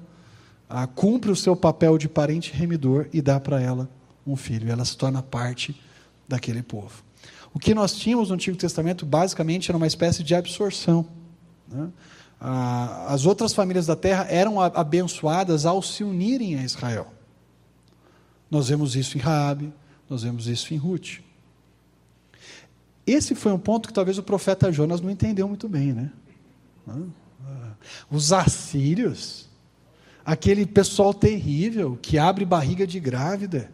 cumpre o seu papel de parente remidor e dá para ela um filho. Ela se torna parte daquele povo. O que nós tínhamos no Antigo Testamento, basicamente, era uma espécie de absorção. Né? As outras famílias da terra eram abençoadas ao se unirem a Israel. Nós vemos isso em Raabe, nós vemos isso em Ruth. Esse foi um ponto que talvez o profeta Jonas não entendeu muito bem, né? Ah, os assírios, aquele pessoal terrível que abre barriga de grávida,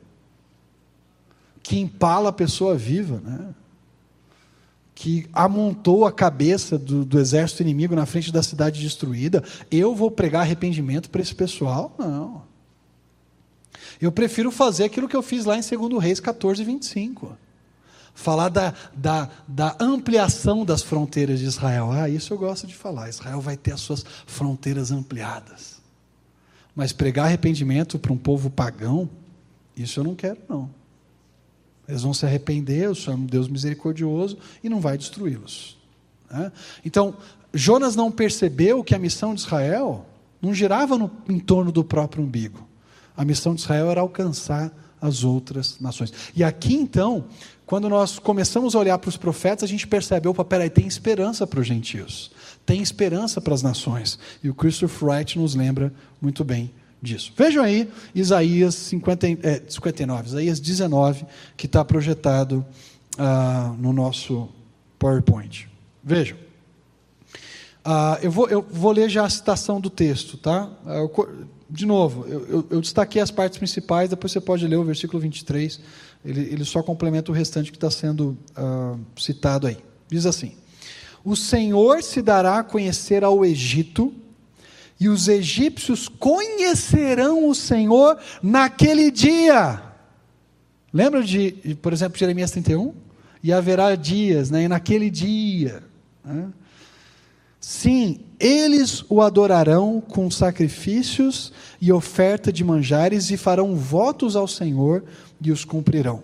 que empala a pessoa viva, né? que amontou a cabeça do, do, exército inimigo na frente da cidade destruída, eu vou pregar arrependimento para esse pessoal? Não. Eu prefiro fazer aquilo que eu fiz lá em 2 Reis 14, 25. Falar da, da, da ampliação das fronteiras de Israel. Ah, isso eu gosto de falar. Israel vai ter as suas fronteiras ampliadas. Mas pregar arrependimento para um povo pagão, isso eu não quero, não. Eles vão se arrepender, Senhor é um Deus misericordioso e não vai destruí-los. Né? Então, Jonas não percebeu que a missão de Israel não girava no, em torno do próprio umbigo. A missão de Israel era alcançar as outras nações. E aqui, então, quando nós começamos a olhar para os profetas, a gente percebe, opa, peraí, tem esperança para os gentios, tem esperança para as nações. E o Christopher Wright nos lembra muito bem disso. Vejam aí Isaías 50, é, 59, Isaías 19, que está projetado ah, no nosso PowerPoint. Vejam. Ah, eu, vou, eu vou ler já a citação do texto, tá? Ah, eu, de novo, eu, eu, eu, destaquei as partes principais, depois você pode ler o versículo 23, ele, ele só complementa o restante que está sendo ah, citado aí. Diz assim: O Senhor se dará a conhecer ao Egito, e os egípcios conhecerão o Senhor naquele dia. Lembra de, por exemplo, Jeremias 31? E haverá dias, né? e naquele dia. Né? Sim, eles o adorarão com sacrifícios e oferta de manjares e farão votos ao Senhor e os cumprirão.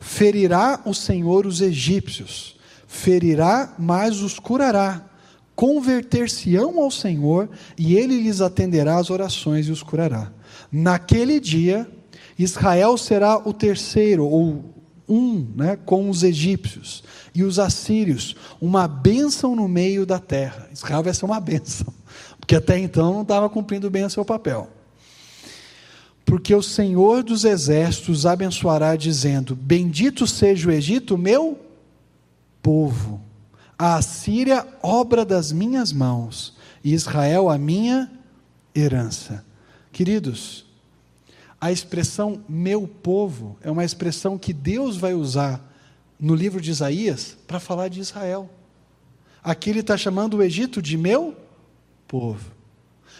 Ferirá o Senhor os egípcios, ferirá, mas os curará converter-se-ão ao Senhor e ele lhes atenderá as orações e os curará. Naquele dia, Israel será o terceiro, ou um, né, com os egípcios e os assírios, uma bênção no meio da terra. Israel vai ser uma bênção, porque até então não estava cumprindo bem o seu papel. Porque o Senhor dos exércitos abençoará, dizendo: Bendito seja o Egito, meu povo a Síria, obra das minhas mãos, e Israel, a minha herança. Queridos, a expressão meu povo é uma expressão que Deus vai usar no livro de Isaías para falar de Israel. Aqui ele está chamando o Egito de meu povo.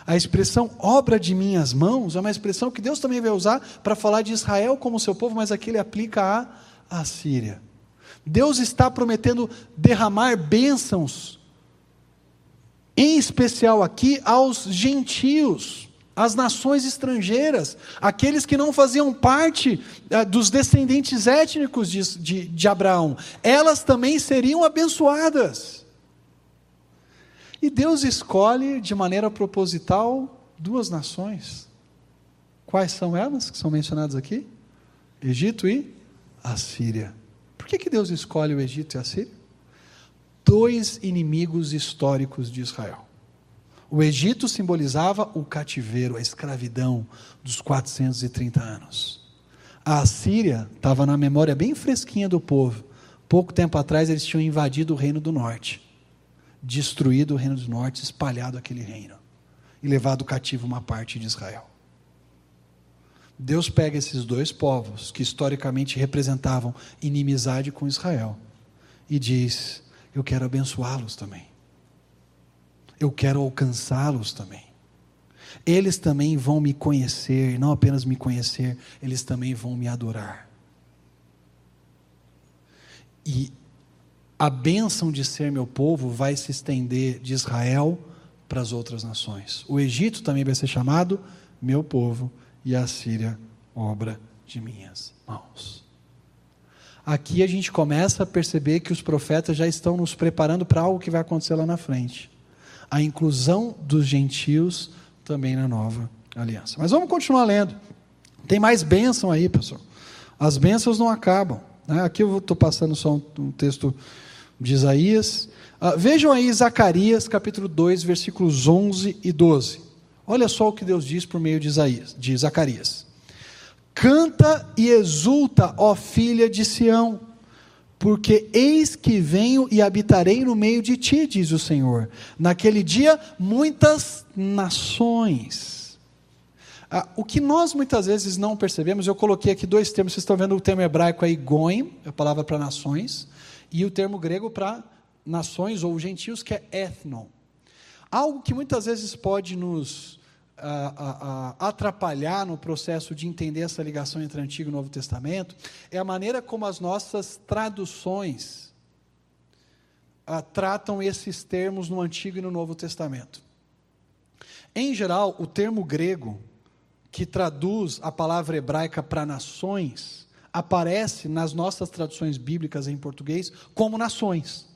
A expressão obra de minhas mãos é uma expressão que Deus também vai usar para falar de Israel como seu povo, mas aqui ele aplica a, a Síria. Deus está prometendo derramar bênçãos, em especial aqui aos gentios, às nações estrangeiras, aqueles que não faziam parte ah, dos descendentes étnicos de, de, de Abraão, elas também seriam abençoadas. E Deus escolhe de maneira proposital duas nações. Quais são elas que são mencionadas aqui? Egito e Assíria. Por que, que Deus escolhe o Egito e a Síria? Dois inimigos históricos de Israel. O Egito simbolizava o cativeiro, a escravidão dos 430 anos. A Assíria estava na memória bem fresquinha do povo. Pouco tempo atrás eles tinham invadido o reino do norte, destruído o reino do norte, espalhado aquele reino e levado cativo uma parte de Israel. Deus pega esses dois povos, que historicamente representavam inimizade com Israel, e diz: Eu quero abençoá-los também. Eu quero alcançá-los também. Eles também vão me conhecer, e não apenas me conhecer, eles também vão me adorar. E a bênção de ser meu povo vai se estender de Israel para as outras nações. O Egito também vai ser chamado meu povo e a Síria obra de minhas mãos. Aqui a gente começa a perceber que os profetas já estão nos preparando para algo que vai acontecer lá na frente. A inclusão dos gentios também na nova aliança. Mas vamos continuar lendo. Tem mais bênção aí, pessoal. As bênçãos não acabam. Né? Aqui eu estou passando só um, um, texto de Isaías. Uh, vejam aí Zacarias, capítulo 2, versículos 11 e 12. Olha só o que Deus diz por meio de, Isaías, de Zacarias. Canta e exulta, ó filha de Sião, porque eis que venho e habitarei no meio de ti, diz o Senhor. Naquele dia, muitas nações ah, o que nós muitas vezes não percebemos, eu coloquei aqui dois termos, vocês estão vendo o termo hebraico aí, goim, a palavra para nações, e o termo grego para nações ou gentios, que é ethnon. Algo que muitas vezes pode nos ah, ah, atrapalhar no processo de entender essa ligação entre Antigo e Novo Testamento é a maneira como as nossas traduções ah, tratam esses termos no Antigo e no Novo Testamento. Em geral, o termo grego que traduz a palavra hebraica para nações, aparece nas nossas traduções bíblicas em português como nações.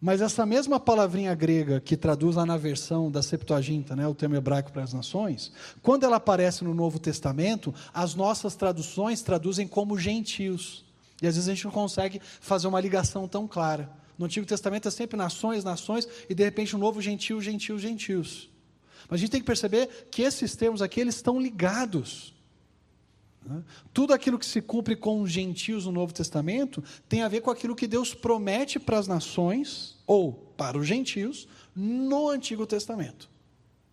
Mas essa mesma palavrinha grega que traduz lá na versão da Septuaginta, né, o termo hebraico para as nações, quando ela aparece no Novo Testamento, as nossas traduções traduzem como gentios. E às vezes a gente não consegue fazer uma ligação tão clara. No Antigo Testamento é sempre nações, nações, e de repente o um novo gentio, gentio, gentios. Mas a gente tem que perceber que esses termos aqui eles estão ligados. Né? Tudo aquilo que se cumpre com os gentios no Novo Testamento tem a ver com aquilo que Deus promete para as nações ou para os gentios no Antigo Testamento.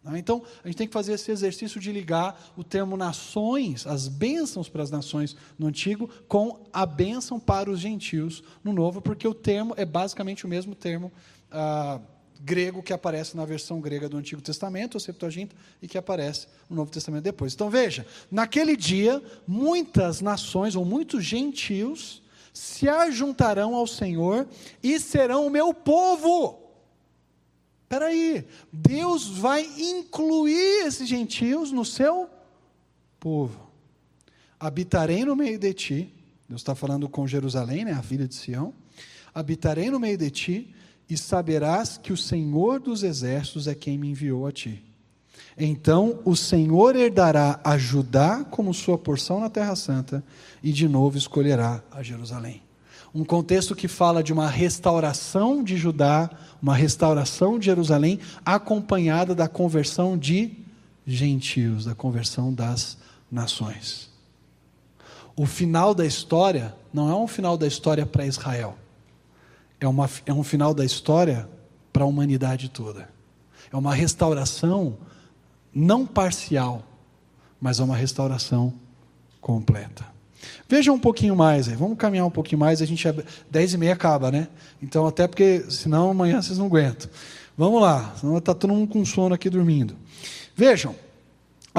Né? Então, a gente tem que fazer esse exercício de ligar o termo nações, as bênçãos para as nações no Antigo, com a bênção para os gentios no Novo, porque o termo é basicamente o mesmo termo. Ah, grego que aparece na versão grega do Antigo Testamento, o Septuaginta, e que aparece no Novo Testamento depois. Então veja, naquele dia, muitas nações ou muitos gentios se ajuntarão ao Senhor e serão o meu povo. Espera aí, Deus vai incluir esses gentios no seu povo. Habitarei no meio de ti, Deus está falando com Jerusalém, né, a filha de Sião. Habitarei no meio de ti, e saberás que o Senhor dos exércitos é quem me enviou a ti. Então o Senhor herdará a Judá como sua porção na Terra Santa e de novo escolherá a Jerusalém. Um contexto que fala de uma restauração de Judá, uma restauração de Jerusalém, acompanhada da conversão de gentios, da conversão das nações. O final da história não é um final da história para Israel é, uma, é um final da história para a humanidade toda. É uma restauração não parcial, mas é uma restauração completa. Veja um pouquinho mais aí, vamos caminhar um pouquinho mais, a gente dez e meia acaba, né? Então até porque senão amanhã vocês não aguentam. Vamos lá, senão está todo mundo com sono aqui dormindo. Vejam,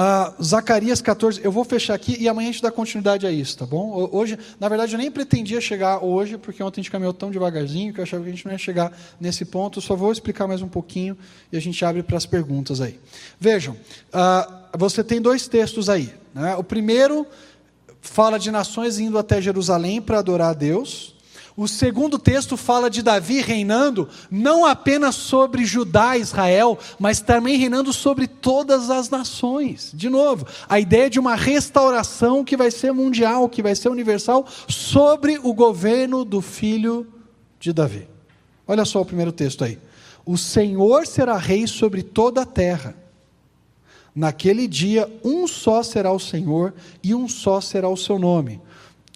ah, Zacarias 14, eu vou fechar aqui e amanhã a gente dá continuidade a isso, tá bom? Hoje, na verdade, eu nem pretendia chegar hoje, porque ontem a gente caminhou tão devagarzinho que eu achava que a gente não ia chegar nesse ponto. só vou explicar mais um pouquinho e a gente abre para as perguntas aí. Vejam, ah, você tem dois textos aí. Né? O primeiro fala de nações indo até Jerusalém para adorar a Deus. O segundo texto fala de Davi reinando não apenas sobre Judá e Israel, mas também reinando sobre todas as nações. De novo, a ideia de uma restauração que vai ser mundial, que vai ser universal, sobre o governo do filho de Davi. Olha só o primeiro texto aí. O Senhor será rei sobre toda a terra. Naquele dia, um só será o Senhor e um só será o seu nome.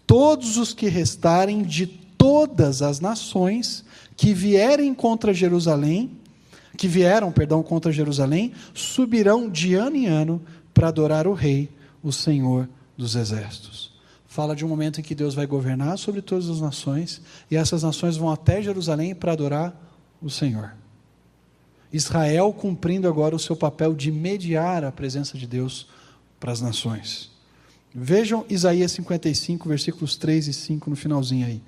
Todos os que restarem de todas as nações que vierem contra Jerusalém, que vieram, perdão, contra Jerusalém, subirão de ano em ano para adorar o rei, o Senhor dos exércitos. Fala de um momento em que Deus vai governar sobre todas as nações e essas nações vão até Jerusalém para adorar o Senhor. Israel cumprindo agora o seu papel de mediar a presença de Deus para as nações. Vejam Isaías 55, versículos 3 e 5 no finalzinho aí.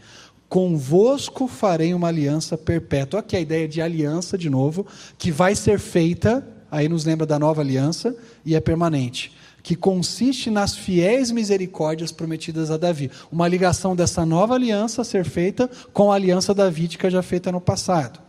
Convosco farei uma aliança perpétua. Aqui a ideia de aliança, de novo, que vai ser feita, aí nos lembra da nova aliança, e é permanente. Que consiste nas fiéis misericórdias prometidas a Davi. Uma ligação dessa nova aliança a ser feita com a aliança davídica já feita no passado.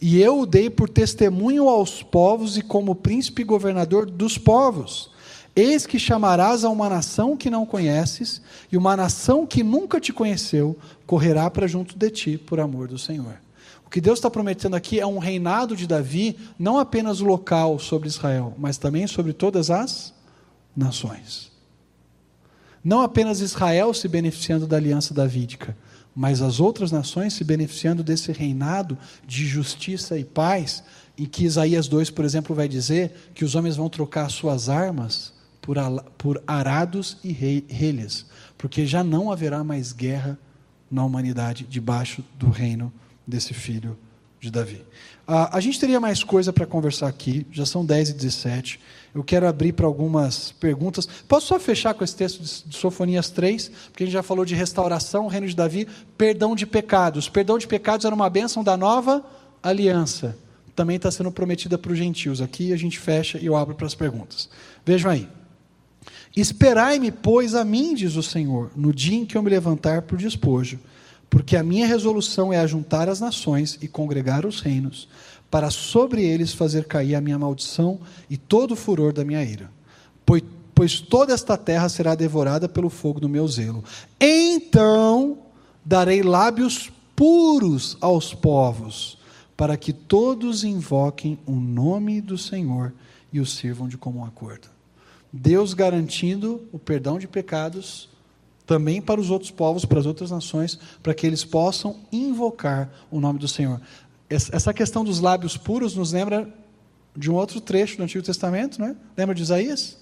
E eu o dei por testemunho aos povos e como príncipe governador dos povos. Eis que chamarás a uma nação que não conheces, e uma nação que nunca te conheceu correrá para junto de ti por amor do Senhor. O que Deus está prometendo aqui é um reinado de Davi, não apenas local sobre Israel, mas também sobre todas as nações. Não apenas Israel se beneficiando da aliança davídica, mas as outras nações se beneficiando desse reinado de justiça e paz, em que Isaías 2, por exemplo, vai dizer que os homens vão trocar suas armas por, por arados e relhas, porque já não haverá mais guerra na humanidade debaixo do reino desse filho de Davi. Ah, a gente teria mais coisa para conversar aqui, já são 10 e 17. Eu quero abrir para algumas perguntas. Posso só fechar com esse texto de Sofonias 3? Porque a gente já falou de restauração, reino de Davi, perdão de pecados. Perdão de pecados era uma bênção da nova aliança. Também está sendo prometida para os gentios. Aqui a gente fecha e eu abro para as perguntas. Vejam aí. Esperai-me, pois, a mim, diz o Senhor, no dia em que eu me levantar por despojo, porque a minha resolução é ajuntar as nações e congregar os reinos, para sobre eles fazer cair a minha maldição e todo o furor da minha ira. Pois, pois toda esta terra será devorada pelo fogo do meu zelo. Então darei lábios puros aos povos, para que todos invoquem o nome do Senhor e o sirvam de comum acordo. Deus garantindo o perdão de pecados também para os outros povos, para as outras nações, para que eles possam invocar o nome do Senhor. Essa questão dos lábios puros nos lembra de um outro trecho do Antigo Testamento, não é? Lembra de Isaías?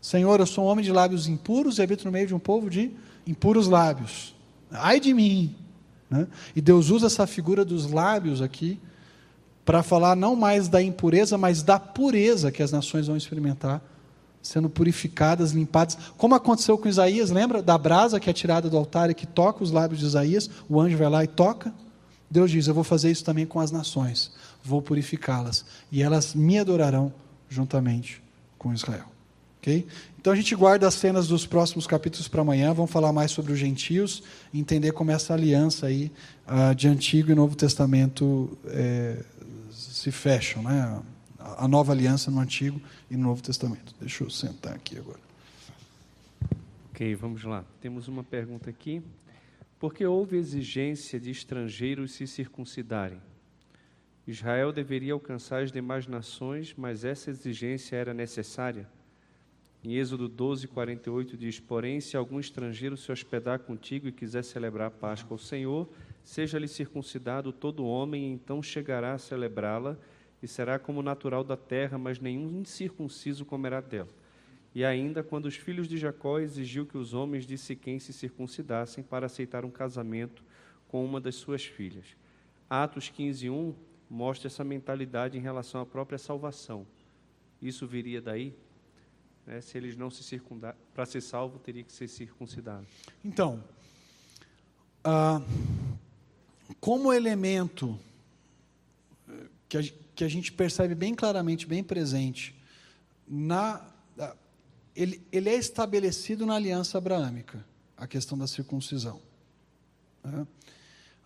Senhor, eu sou um homem de lábios impuros e habito no meio de um povo de impuros lábios. Ai de mim! Né? E Deus usa essa figura dos lábios aqui para falar não mais da impureza, mas da pureza que as nações vão experimentar sendo purificadas, limpadas, como aconteceu com Isaías, lembra da brasa que é tirada do altar e que toca os lábios de Isaías, o anjo vai lá e toca. Deus diz: Eu vou fazer isso também com as nações, vou purificá-las, e elas me adorarão juntamente com Israel. Ok? Então a gente guarda as cenas dos próximos capítulos para amanhã, vamos falar mais sobre os gentios, entender como essa aliança aí uh, de Antigo e Novo Testamento é, se fecham, né? A nova aliança no Antigo e no Novo Testamento. Deixa eu sentar aqui agora. Ok, vamos lá. Temos uma pergunta aqui. Por que houve exigência de estrangeiros se circuncidarem? Israel deveria alcançar as demais nações, mas essa exigência era necessária? Em Êxodo 12, 48 diz: Porém, se algum estrangeiro se hospedar contigo e quiser celebrar a Páscoa ao Senhor, seja-lhe circuncidado todo homem, e então chegará a celebrá-la e será como natural da terra, mas nenhum incircunciso comerá dela. E ainda, quando os filhos de Jacó exigiu que os homens de Siquém se circuncidassem para aceitar um casamento com uma das suas filhas. Atos 15:1 mostra essa mentalidade em relação à própria salvação. Isso viria daí? Né? Se eles não se circundar, para ser salvo, teria que ser circuncidado. Então, ah, como elemento que a, que a gente percebe bem claramente, bem presente, na, ele, ele é estabelecido na aliança abraâmica, a questão da circuncisão. Né?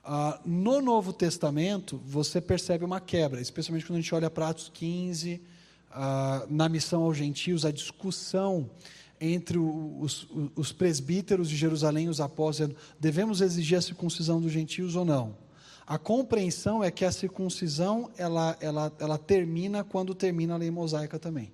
Ah, no Novo Testamento, você percebe uma quebra, especialmente quando a gente olha para Atos 15, ah, na missão aos gentios, a discussão entre os, os presbíteros de Jerusalém e os apóstolos, devemos exigir a circuncisão dos gentios ou não? A compreensão é que a circuncisão ela, ela, ela termina quando termina a lei mosaica também.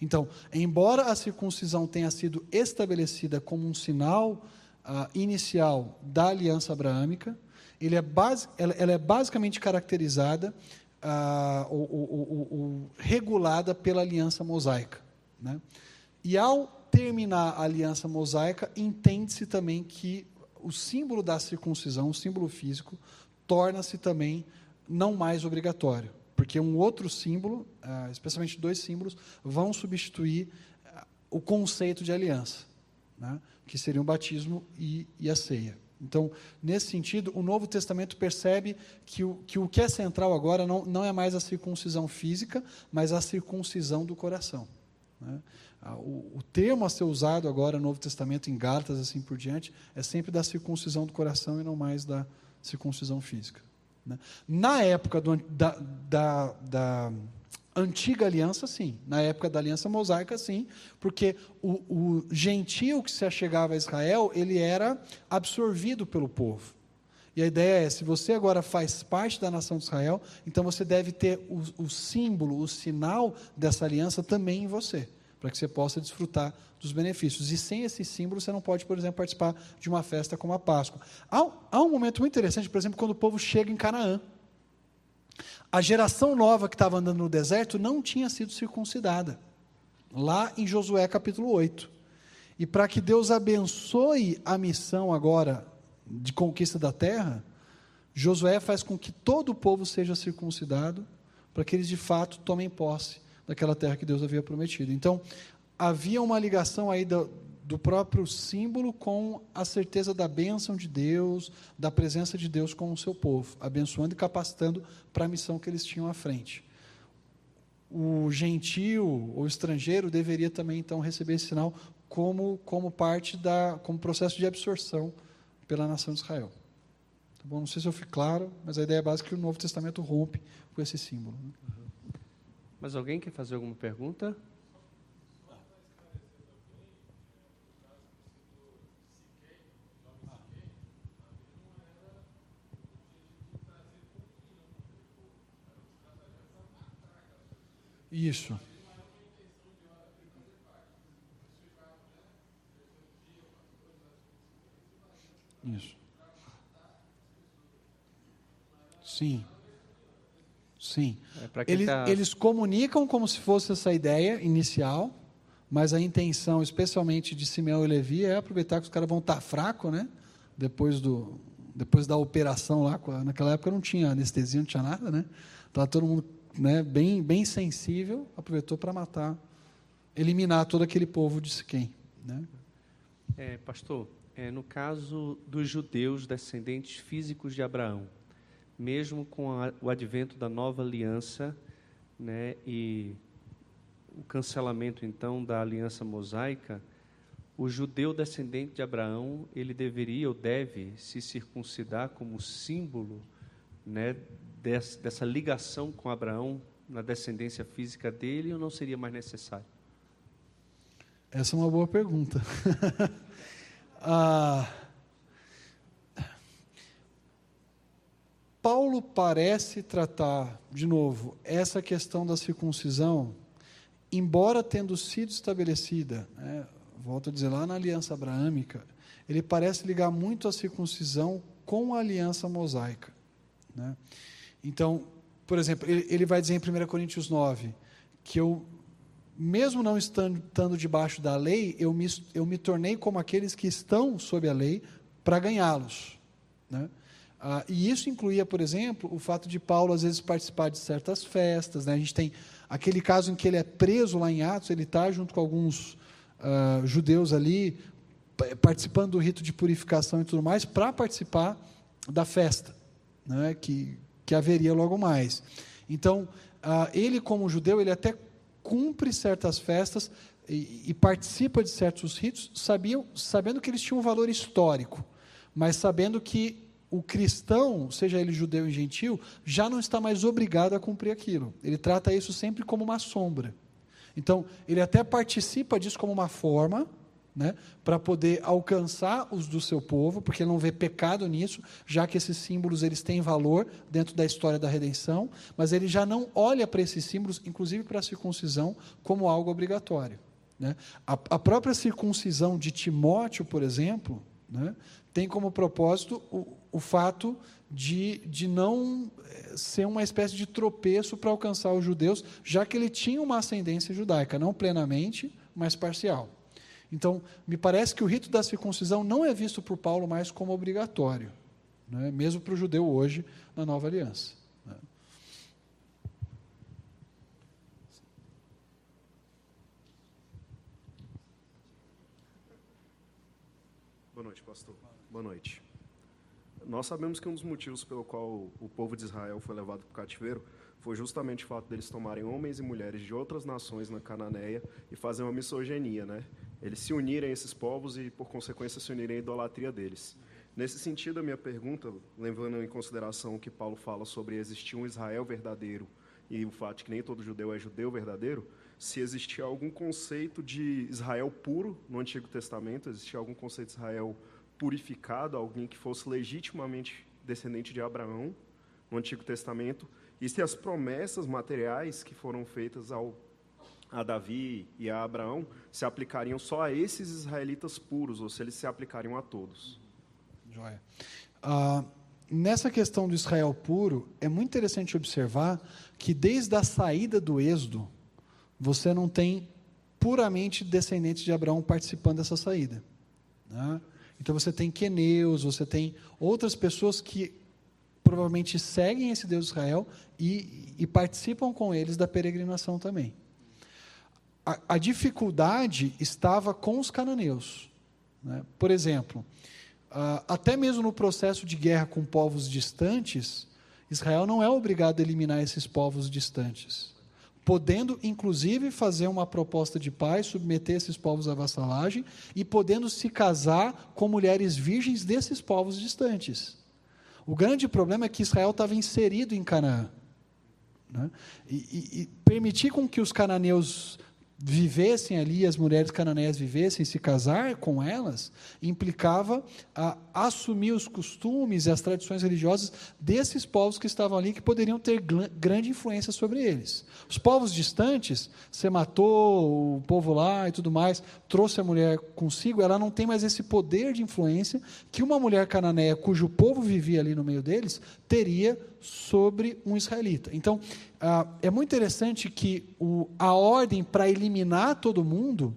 Então, embora a circuncisão tenha sido estabelecida como um sinal uh, inicial da aliança abraâmica, ele é base, ela, ela é basicamente caracterizada uh, ou, ou, ou, regulada pela aliança mosaica. Né? E ao terminar a aliança mosaica, entende-se também que o símbolo da circuncisão, o símbolo físico, torna-se também não mais obrigatório, porque um outro símbolo, ah, especialmente dois símbolos, vão substituir ah, o conceito de aliança, né? que seria o batismo e, e a ceia. Então, nesse sentido, o Novo Testamento percebe que o que, o que é central agora não, não é mais a circuncisão física, mas a circuncisão do coração. Né? O, o, termo a ser usado agora no Novo Testamento, em Gálatas assim por diante, é sempre da circuncisão do coração e não mais da circuncisão física. Né? Na época do, da, da, da antiga aliança, sim. Na época da aliança mosaica, sim, porque o, o gentio que se achegava a Israel, ele era absorvido pelo povo. E a ideia é, se você agora faz parte da nação de Israel, então você deve ter o, o símbolo, o sinal dessa aliança também em você, para que você possa desfrutar dos benefícios. E sem esse símbolo, você não pode, por exemplo, participar de uma festa como a Páscoa. Há, há um momento muito interessante, por exemplo, quando o povo chega em Canaã. A geração nova que estava andando no deserto não tinha sido circuncidada. Lá em Josué capítulo 8. E para que Deus abençoe a missão agora de conquista da terra, Josué faz com que todo o povo seja circuncidado, para que eles de fato tomem posse daquela terra que Deus havia prometido. Então, havia uma ligação aí do, do próprio símbolo com a certeza da bênção de Deus, da presença de Deus com o seu povo, abençoando e capacitando para a missão que eles tinham à frente. O gentio ou estrangeiro deveria também então receber esse sinal como como parte da como processo de absorção pela nação de Israel. Tá bom? Não sei se eu fui claro, mas a ideia básica é que o Novo Testamento rompe com esse símbolo. Né? Mas alguém quer fazer alguma pergunta? Isso. Isso. Sim. Sim. É eles, tá... eles comunicam como se fosse essa ideia inicial, mas a intenção, especialmente de Simeão e Levi, é aproveitar que os caras vão estar tá fracos, né? Depois, do, depois da operação lá, naquela época não tinha anestesia, não tinha nada, né? Estava todo mundo né, bem, bem sensível, aproveitou para matar, eliminar todo aquele povo de Siquém. Né? É, pastor, é, no caso dos judeus descendentes físicos de Abraão, mesmo com a, o advento da nova aliança né, e o cancelamento então da aliança mosaica, o judeu descendente de Abraão ele deveria ou deve se circuncidar como símbolo né, dessa ligação com Abraão na descendência física dele ou não seria mais necessário? Essa é uma boa pergunta. ah, Paulo parece tratar, de novo, essa questão da circuncisão, embora tendo sido estabelecida, né, volto a dizer, lá na aliança abraâmica, ele parece ligar muito a circuncisão com a aliança mosaica. Né? Então, por exemplo, ele, vai dizer em 1 Coríntios 9 que eu, mesmo não estando, estando debaixo da lei, eu me, eu me tornei como aqueles que estão sob a lei para ganhá-los. Né? Ah, e isso incluía, por exemplo, o fato de Paulo às vezes participar de certas festas. Né? A gente tem aquele caso em que ele é preso lá em Atos, ele está junto com alguns ah, judeus ali, participando do rito de purificação e tudo mais, para participar da festa, né? que que haveria logo mais. Então, ah, ele como judeu, ele até cumpre certas festas e, e participa de certos ritos, sabia, sabendo que eles tinham um valor histórico, mas sabendo que o cristão, seja ele judeu ou gentil, já não está mais obrigado a cumprir aquilo. Ele trata isso sempre como uma sombra. Então, ele até participa disso como uma forma, né, para poder alcançar os do seu povo, porque ele não vê pecado nisso, já que esses símbolos eles têm valor dentro da história da redenção, mas ele já não olha para esses símbolos, inclusive para a circuncisão, como algo obrigatório. Né? A, a, própria circuncisão de Timóteo, por exemplo, né, tem como propósito o, o fato de, de não eh, ser uma espécie de tropeço para alcançar os judeus, já que ele tinha uma ascendência judaica, não plenamente, mas parcial. Então, me parece que o rito da circuncisão não é visto por Paulo mais como obrigatório, né? mesmo para o judeu hoje, na nova aliança. Né? Boa noite, pastor. Boa noite. Nós sabemos que um dos motivos pelo qual o povo de Israel foi levado para o cativeiro foi justamente o fato deles tomarem homens e mulheres de outras nações na Cananeia e fazer uma misoginia, né? Eles se unirem a esses povos e, por consequência, se unirem à idolatria deles. Nesse sentido, a minha pergunta, levando em consideração o que Paulo fala sobre existir um Israel verdadeiro e o fato de que nem todo judeu é judeu verdadeiro, se existia algum conceito de Israel puro no Antigo Testamento, existia algum conceito de Israel purificado, alguém que fosse legitimamente descendente de Abraão no Antigo Testamento, e se as promessas materiais que foram feitas ao, a Davi e a Abraão se aplicariam só a esses israelitas puros, ou se eles se aplicariam a todos. Joia. Ah, nessa questão do Israel puro, é muito interessante observar que desde a saída do Êxodo, você não tem puramente descendentes de Abraão participando dessa saída. Né? Então você tem queneus, você tem outras pessoas que provavelmente seguem esse Deus de Israel e, e participam com eles da peregrinação também. A, a dificuldade estava com os cananeus. Né? Por exemplo, uh, até mesmo no processo de guerra com povos distantes, Israel não é obrigado a eliminar esses povos distantes podendo inclusive fazer uma proposta de paz, submeter esses povos à vassalagem e podendo se casar com mulheres virgens desses povos distantes. O grande problema é que Israel estava inserido em Canaã. Né? E, e, e permitir com que os cananeus vivessem ali, as mulheres cananeias vivessem, se casar com elas, implicava a assumir os costumes e as tradições religiosas desses povos que estavam ali, que poderiam ter grande influência sobre eles. Os povos distantes, você matou o povo lá e tudo mais, trouxe a mulher consigo, ela não tem mais esse poder de influência que uma mulher cananeia, cujo povo vivia ali no meio deles, teria sobre um israelita. Então, ah, é muito interessante que o, a ordem para eliminar todo mundo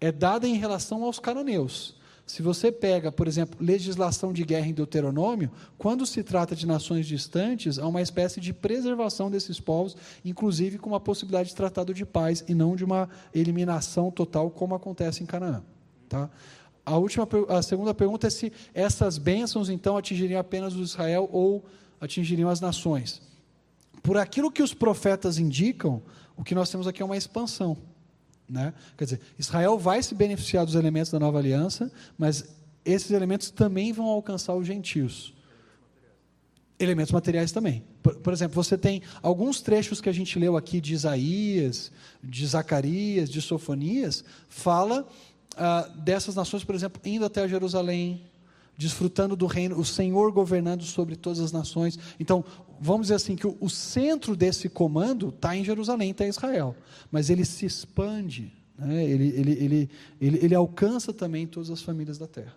é dada em relação aos cananeus. Se você pega, por exemplo, legislação de guerra em Deuteronômio, quando se trata de nações distantes, há uma espécie de preservação desses povos, inclusive com uma possibilidade de tratado de paz e não de uma eliminação total, como acontece em Canaã. Tá? A, última, a segunda pergunta é se essas bênçãos, então, atingiriam apenas o Israel ou atingiriam as nações. Por aquilo que os profetas indicam, o que nós temos aqui é uma expansão. Né? Quer dizer, Israel vai se beneficiar dos elementos da nova aliança, mas esses elementos também vão alcançar os gentios. Elementos materiais também. Por, por, exemplo, você tem alguns trechos que a gente leu aqui de Isaías, de Zacarias, de Sofonias, fala ah, dessas nações, por exemplo, indo até Jerusalém, desfrutando do reino, o Senhor governando sobre todas as nações. Então, vamos dizer assim, que o, o centro desse comando está em Jerusalém, está em Israel, mas ele se expande, né? ele, ele, ele, ele, ele alcança também todas as famílias da terra.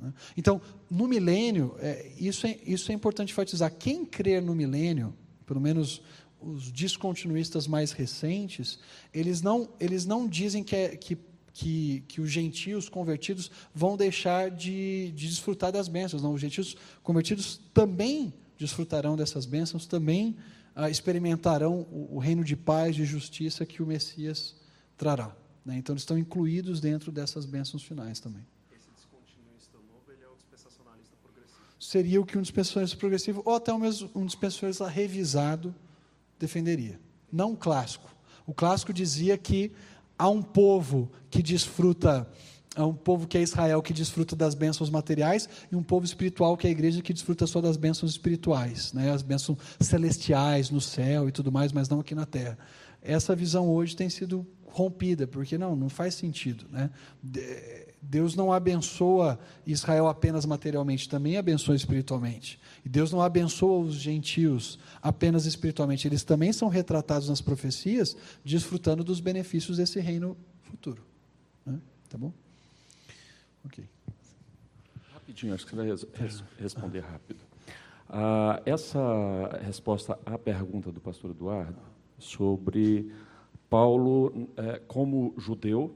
Né? Então, no milênio, é, isso, é, isso é importante enfatizar. Quem crer no milênio, pelo menos os descontinuistas mais recentes, eles não, eles não dizem que, é, que que, que os gentios convertidos vão deixar de, de desfrutar das bênçãos. Não, os gentios convertidos também desfrutarão dessas bênçãos, também ah, experimentarão o, o, reino de paz, de justiça que o Messias trará. Né? Então, eles estão incluídos dentro dessas bênçãos finais também. Esse descontinuista novo ele é o dispensacionalista progressivo? Seria o que um dispensacionalista progressivo, ou até mesmo um dispensacionalista revisado, defenderia. Não clássico. O clássico dizia que há um povo que desfruta, há um povo que é Israel que desfruta das bênçãos materiais e um povo espiritual que é a igreja que desfruta só das bênçãos espirituais, né? as bênçãos celestiais no céu e tudo mais, mas não aqui na terra. Essa visão hoje tem sido rompida, porque não, não faz sentido. Né? Deus não abençoa Israel apenas materialmente, também abençoa espiritualmente. E Deus não abençoa os gentios apenas espiritualmente, eles também são retratados nas profecias, desfrutando dos benefícios desse reino futuro. Né? Tá bom? Ok. Rapidinho, acho que você vai res res responder rápido. Ah, essa resposta à pergunta do pastor Eduardo sobre Paulo, é, como judeu,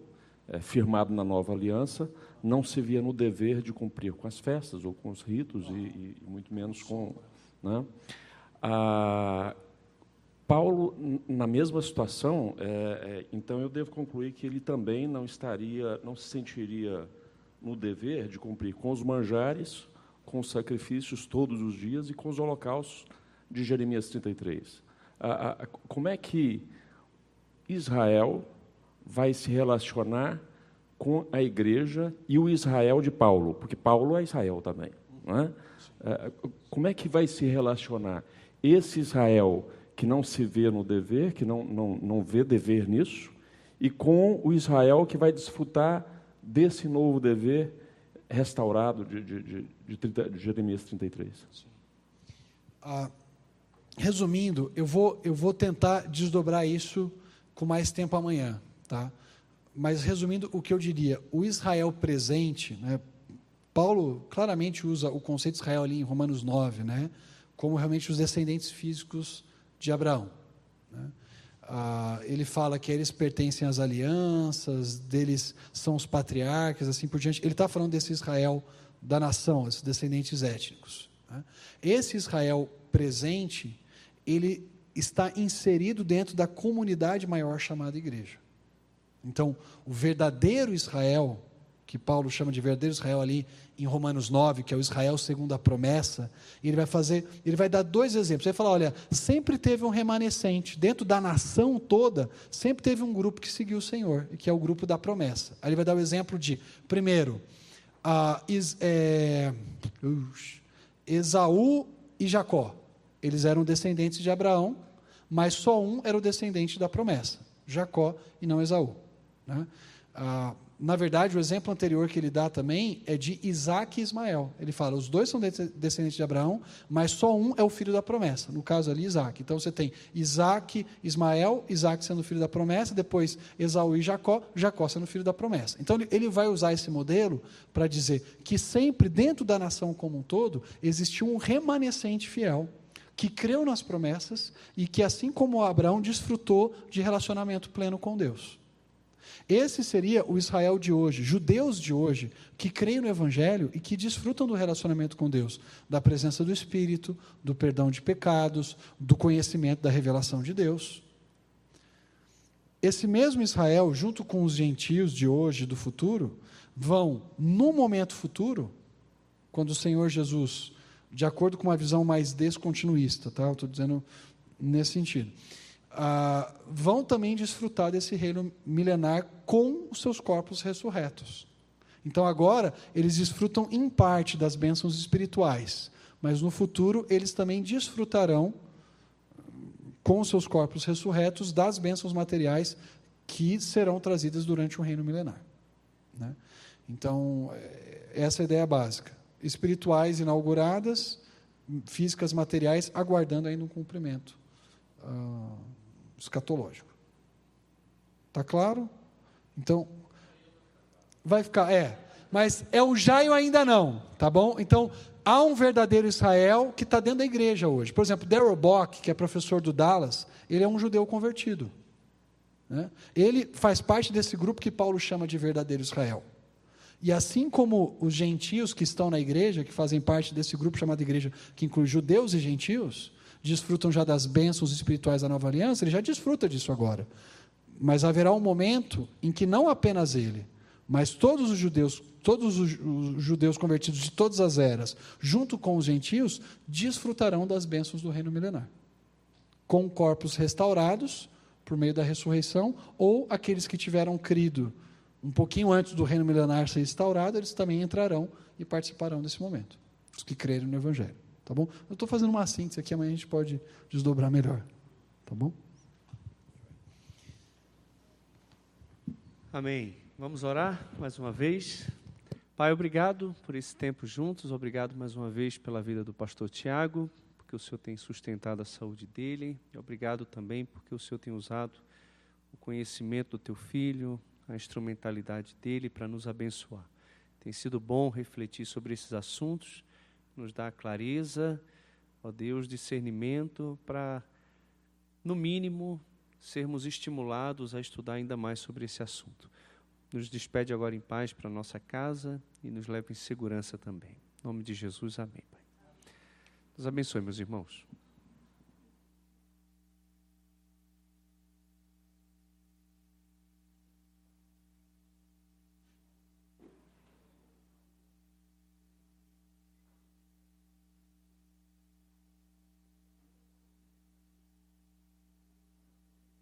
é, firmado na nova aliança, não se via no dever de cumprir com as festas ou com os ritos e, e muito menos com. Né? Ah, Paulo, na mesma situação, é, é, então eu devo concluir que ele também não estaria, não se sentiria no dever de cumprir com os manjares com os sacrifícios todos os dias e com os holocaustos de Jeremias 33. Ah, ah, como é que Israel vai se relacionar com a igreja e o Israel de Paulo? Porque Paulo é Israel também. É? Ah, como é que vai se relacionar esse Israel que não se vê no dever, que não, não, não vê dever nisso, e com o Israel que vai desfrutar desse novo dever restaurado de, de, de, de, 30, de Jeremias 33. Ah, resumindo, eu vou, eu vou tentar desdobrar isso com mais tempo amanhã. Tá? Mas resumindo, o que eu diria, o Israel presente, né, Paulo claramente usa o conceito de Israel ali em Romanos 9, né, como realmente os descendentes físicos de Abraão. Né? Ah, ele fala que eles pertencem às alianças, deles são os patriarcas, assim por diante. Ele está falando desse Israel da nação, esses descendentes étnicos. Né? Esse Israel presente, ele está inserido dentro da comunidade maior chamada igreja. Então, o verdadeiro Israel, que Paulo chama de verdadeiro Israel ali em Romanos 9, que é o Israel segundo a promessa, ele vai fazer, ele vai dar dois exemplos. Ele vai falar, olha, sempre teve um remanescente, dentro da nação toda, sempre teve um grupo que seguiu o Senhor, que é o grupo da promessa. Aí ele vai dar o exemplo de, primeiro, a, is, é, Esaú e Jacó. Eles eram descendentes de Abraão, mas só um era o descendente da promessa, Jacó e não Esaú. Né? Ah, na verdade, o exemplo anterior que ele dá também é de Isaac e Ismael. Ele fala, os dois são descendentes de Abraão, mas só um é o filho da promessa. No caso ali, Isaac. Então você tem Isaac, Ismael, Isaac sendo filho da promessa, depois Esaú e Jacó, Jacó sendo filho da promessa. Então ele vai usar esse modelo para dizer que sempre dentro da nação como um todo existiu um remanescente fiel que creu nas promessas e que, assim como Abraão, desfrutou de relacionamento pleno com Deus. Esse seria o Israel de hoje, judeus de hoje, que creem no Evangelho e que desfrutam do relacionamento com Deus, da presença do Espírito, do perdão de pecados, do conhecimento da revelação de Deus. Esse mesmo Israel, junto com os gentios de hoje e do futuro, vão, no momento futuro, quando o Senhor Jesus, de acordo com uma visão mais descontinuista, tá? estou dizendo nesse sentido ah, vão também desfrutar desse reino milenar com os seus corpos ressurretos. Então agora eles desfrutam em parte das bênçãos espirituais, mas no futuro eles também desfrutarão com os seus corpos ressurretos das bênçãos materiais que serão trazidas durante o reino milenar. Né? Então, é, essa é a ideia básica. Espirituais inauguradas, físicas materiais aguardando ainda um cumprimento. Ah, escatológico. Está claro? Então, vai ficar, é. Mas é o jaio ainda não, tá bom? Então, há um verdadeiro Israel que está dentro da igreja hoje. Por exemplo, Darrell Bock, que é professor do Dallas, ele é um judeu convertido. Né? Ele faz parte desse grupo que Paulo chama de verdadeiro Israel. E assim como os gentios que estão na igreja, que fazem parte desse grupo chamado igreja, que inclui judeus e gentios, desfrutam já das bênçãos espirituais da nova aliança, ele já desfruta disso agora. Mas haverá um momento em que não apenas ele, mas todos os judeus, todos os judeus convertidos de todas as eras, junto com os gentios, desfrutarão das bênçãos do reino milenar. Com corpos restaurados por meio da ressurreição, ou aqueles que tiveram crido um pouquinho antes do reino milenar ser instaurado, eles também entrarão e participarão desse momento. Os que creram no evangelho. Tá bom? Eu estou fazendo uma síntese aqui, amanhã a gente pode desdobrar melhor. Tá bom? Amém. Vamos orar mais uma vez. Pai, obrigado por esse tempo juntos, obrigado mais uma vez pela vida do pastor Tiago, porque o Senhor tem sustentado a saúde dele, e obrigado também porque o Senhor tem usado o conhecimento do teu filho, a instrumentalidade dele para nos abençoar. Tem sido bom refletir sobre esses assuntos nos dá clareza, ó Deus, discernimento para, no mínimo, sermos estimulados a estudar ainda mais sobre esse assunto. Nos despede agora em paz para nossa casa e nos leva em segurança também. Em nome de Jesus, amém, Pai. Deus abençoe, meus irmãos.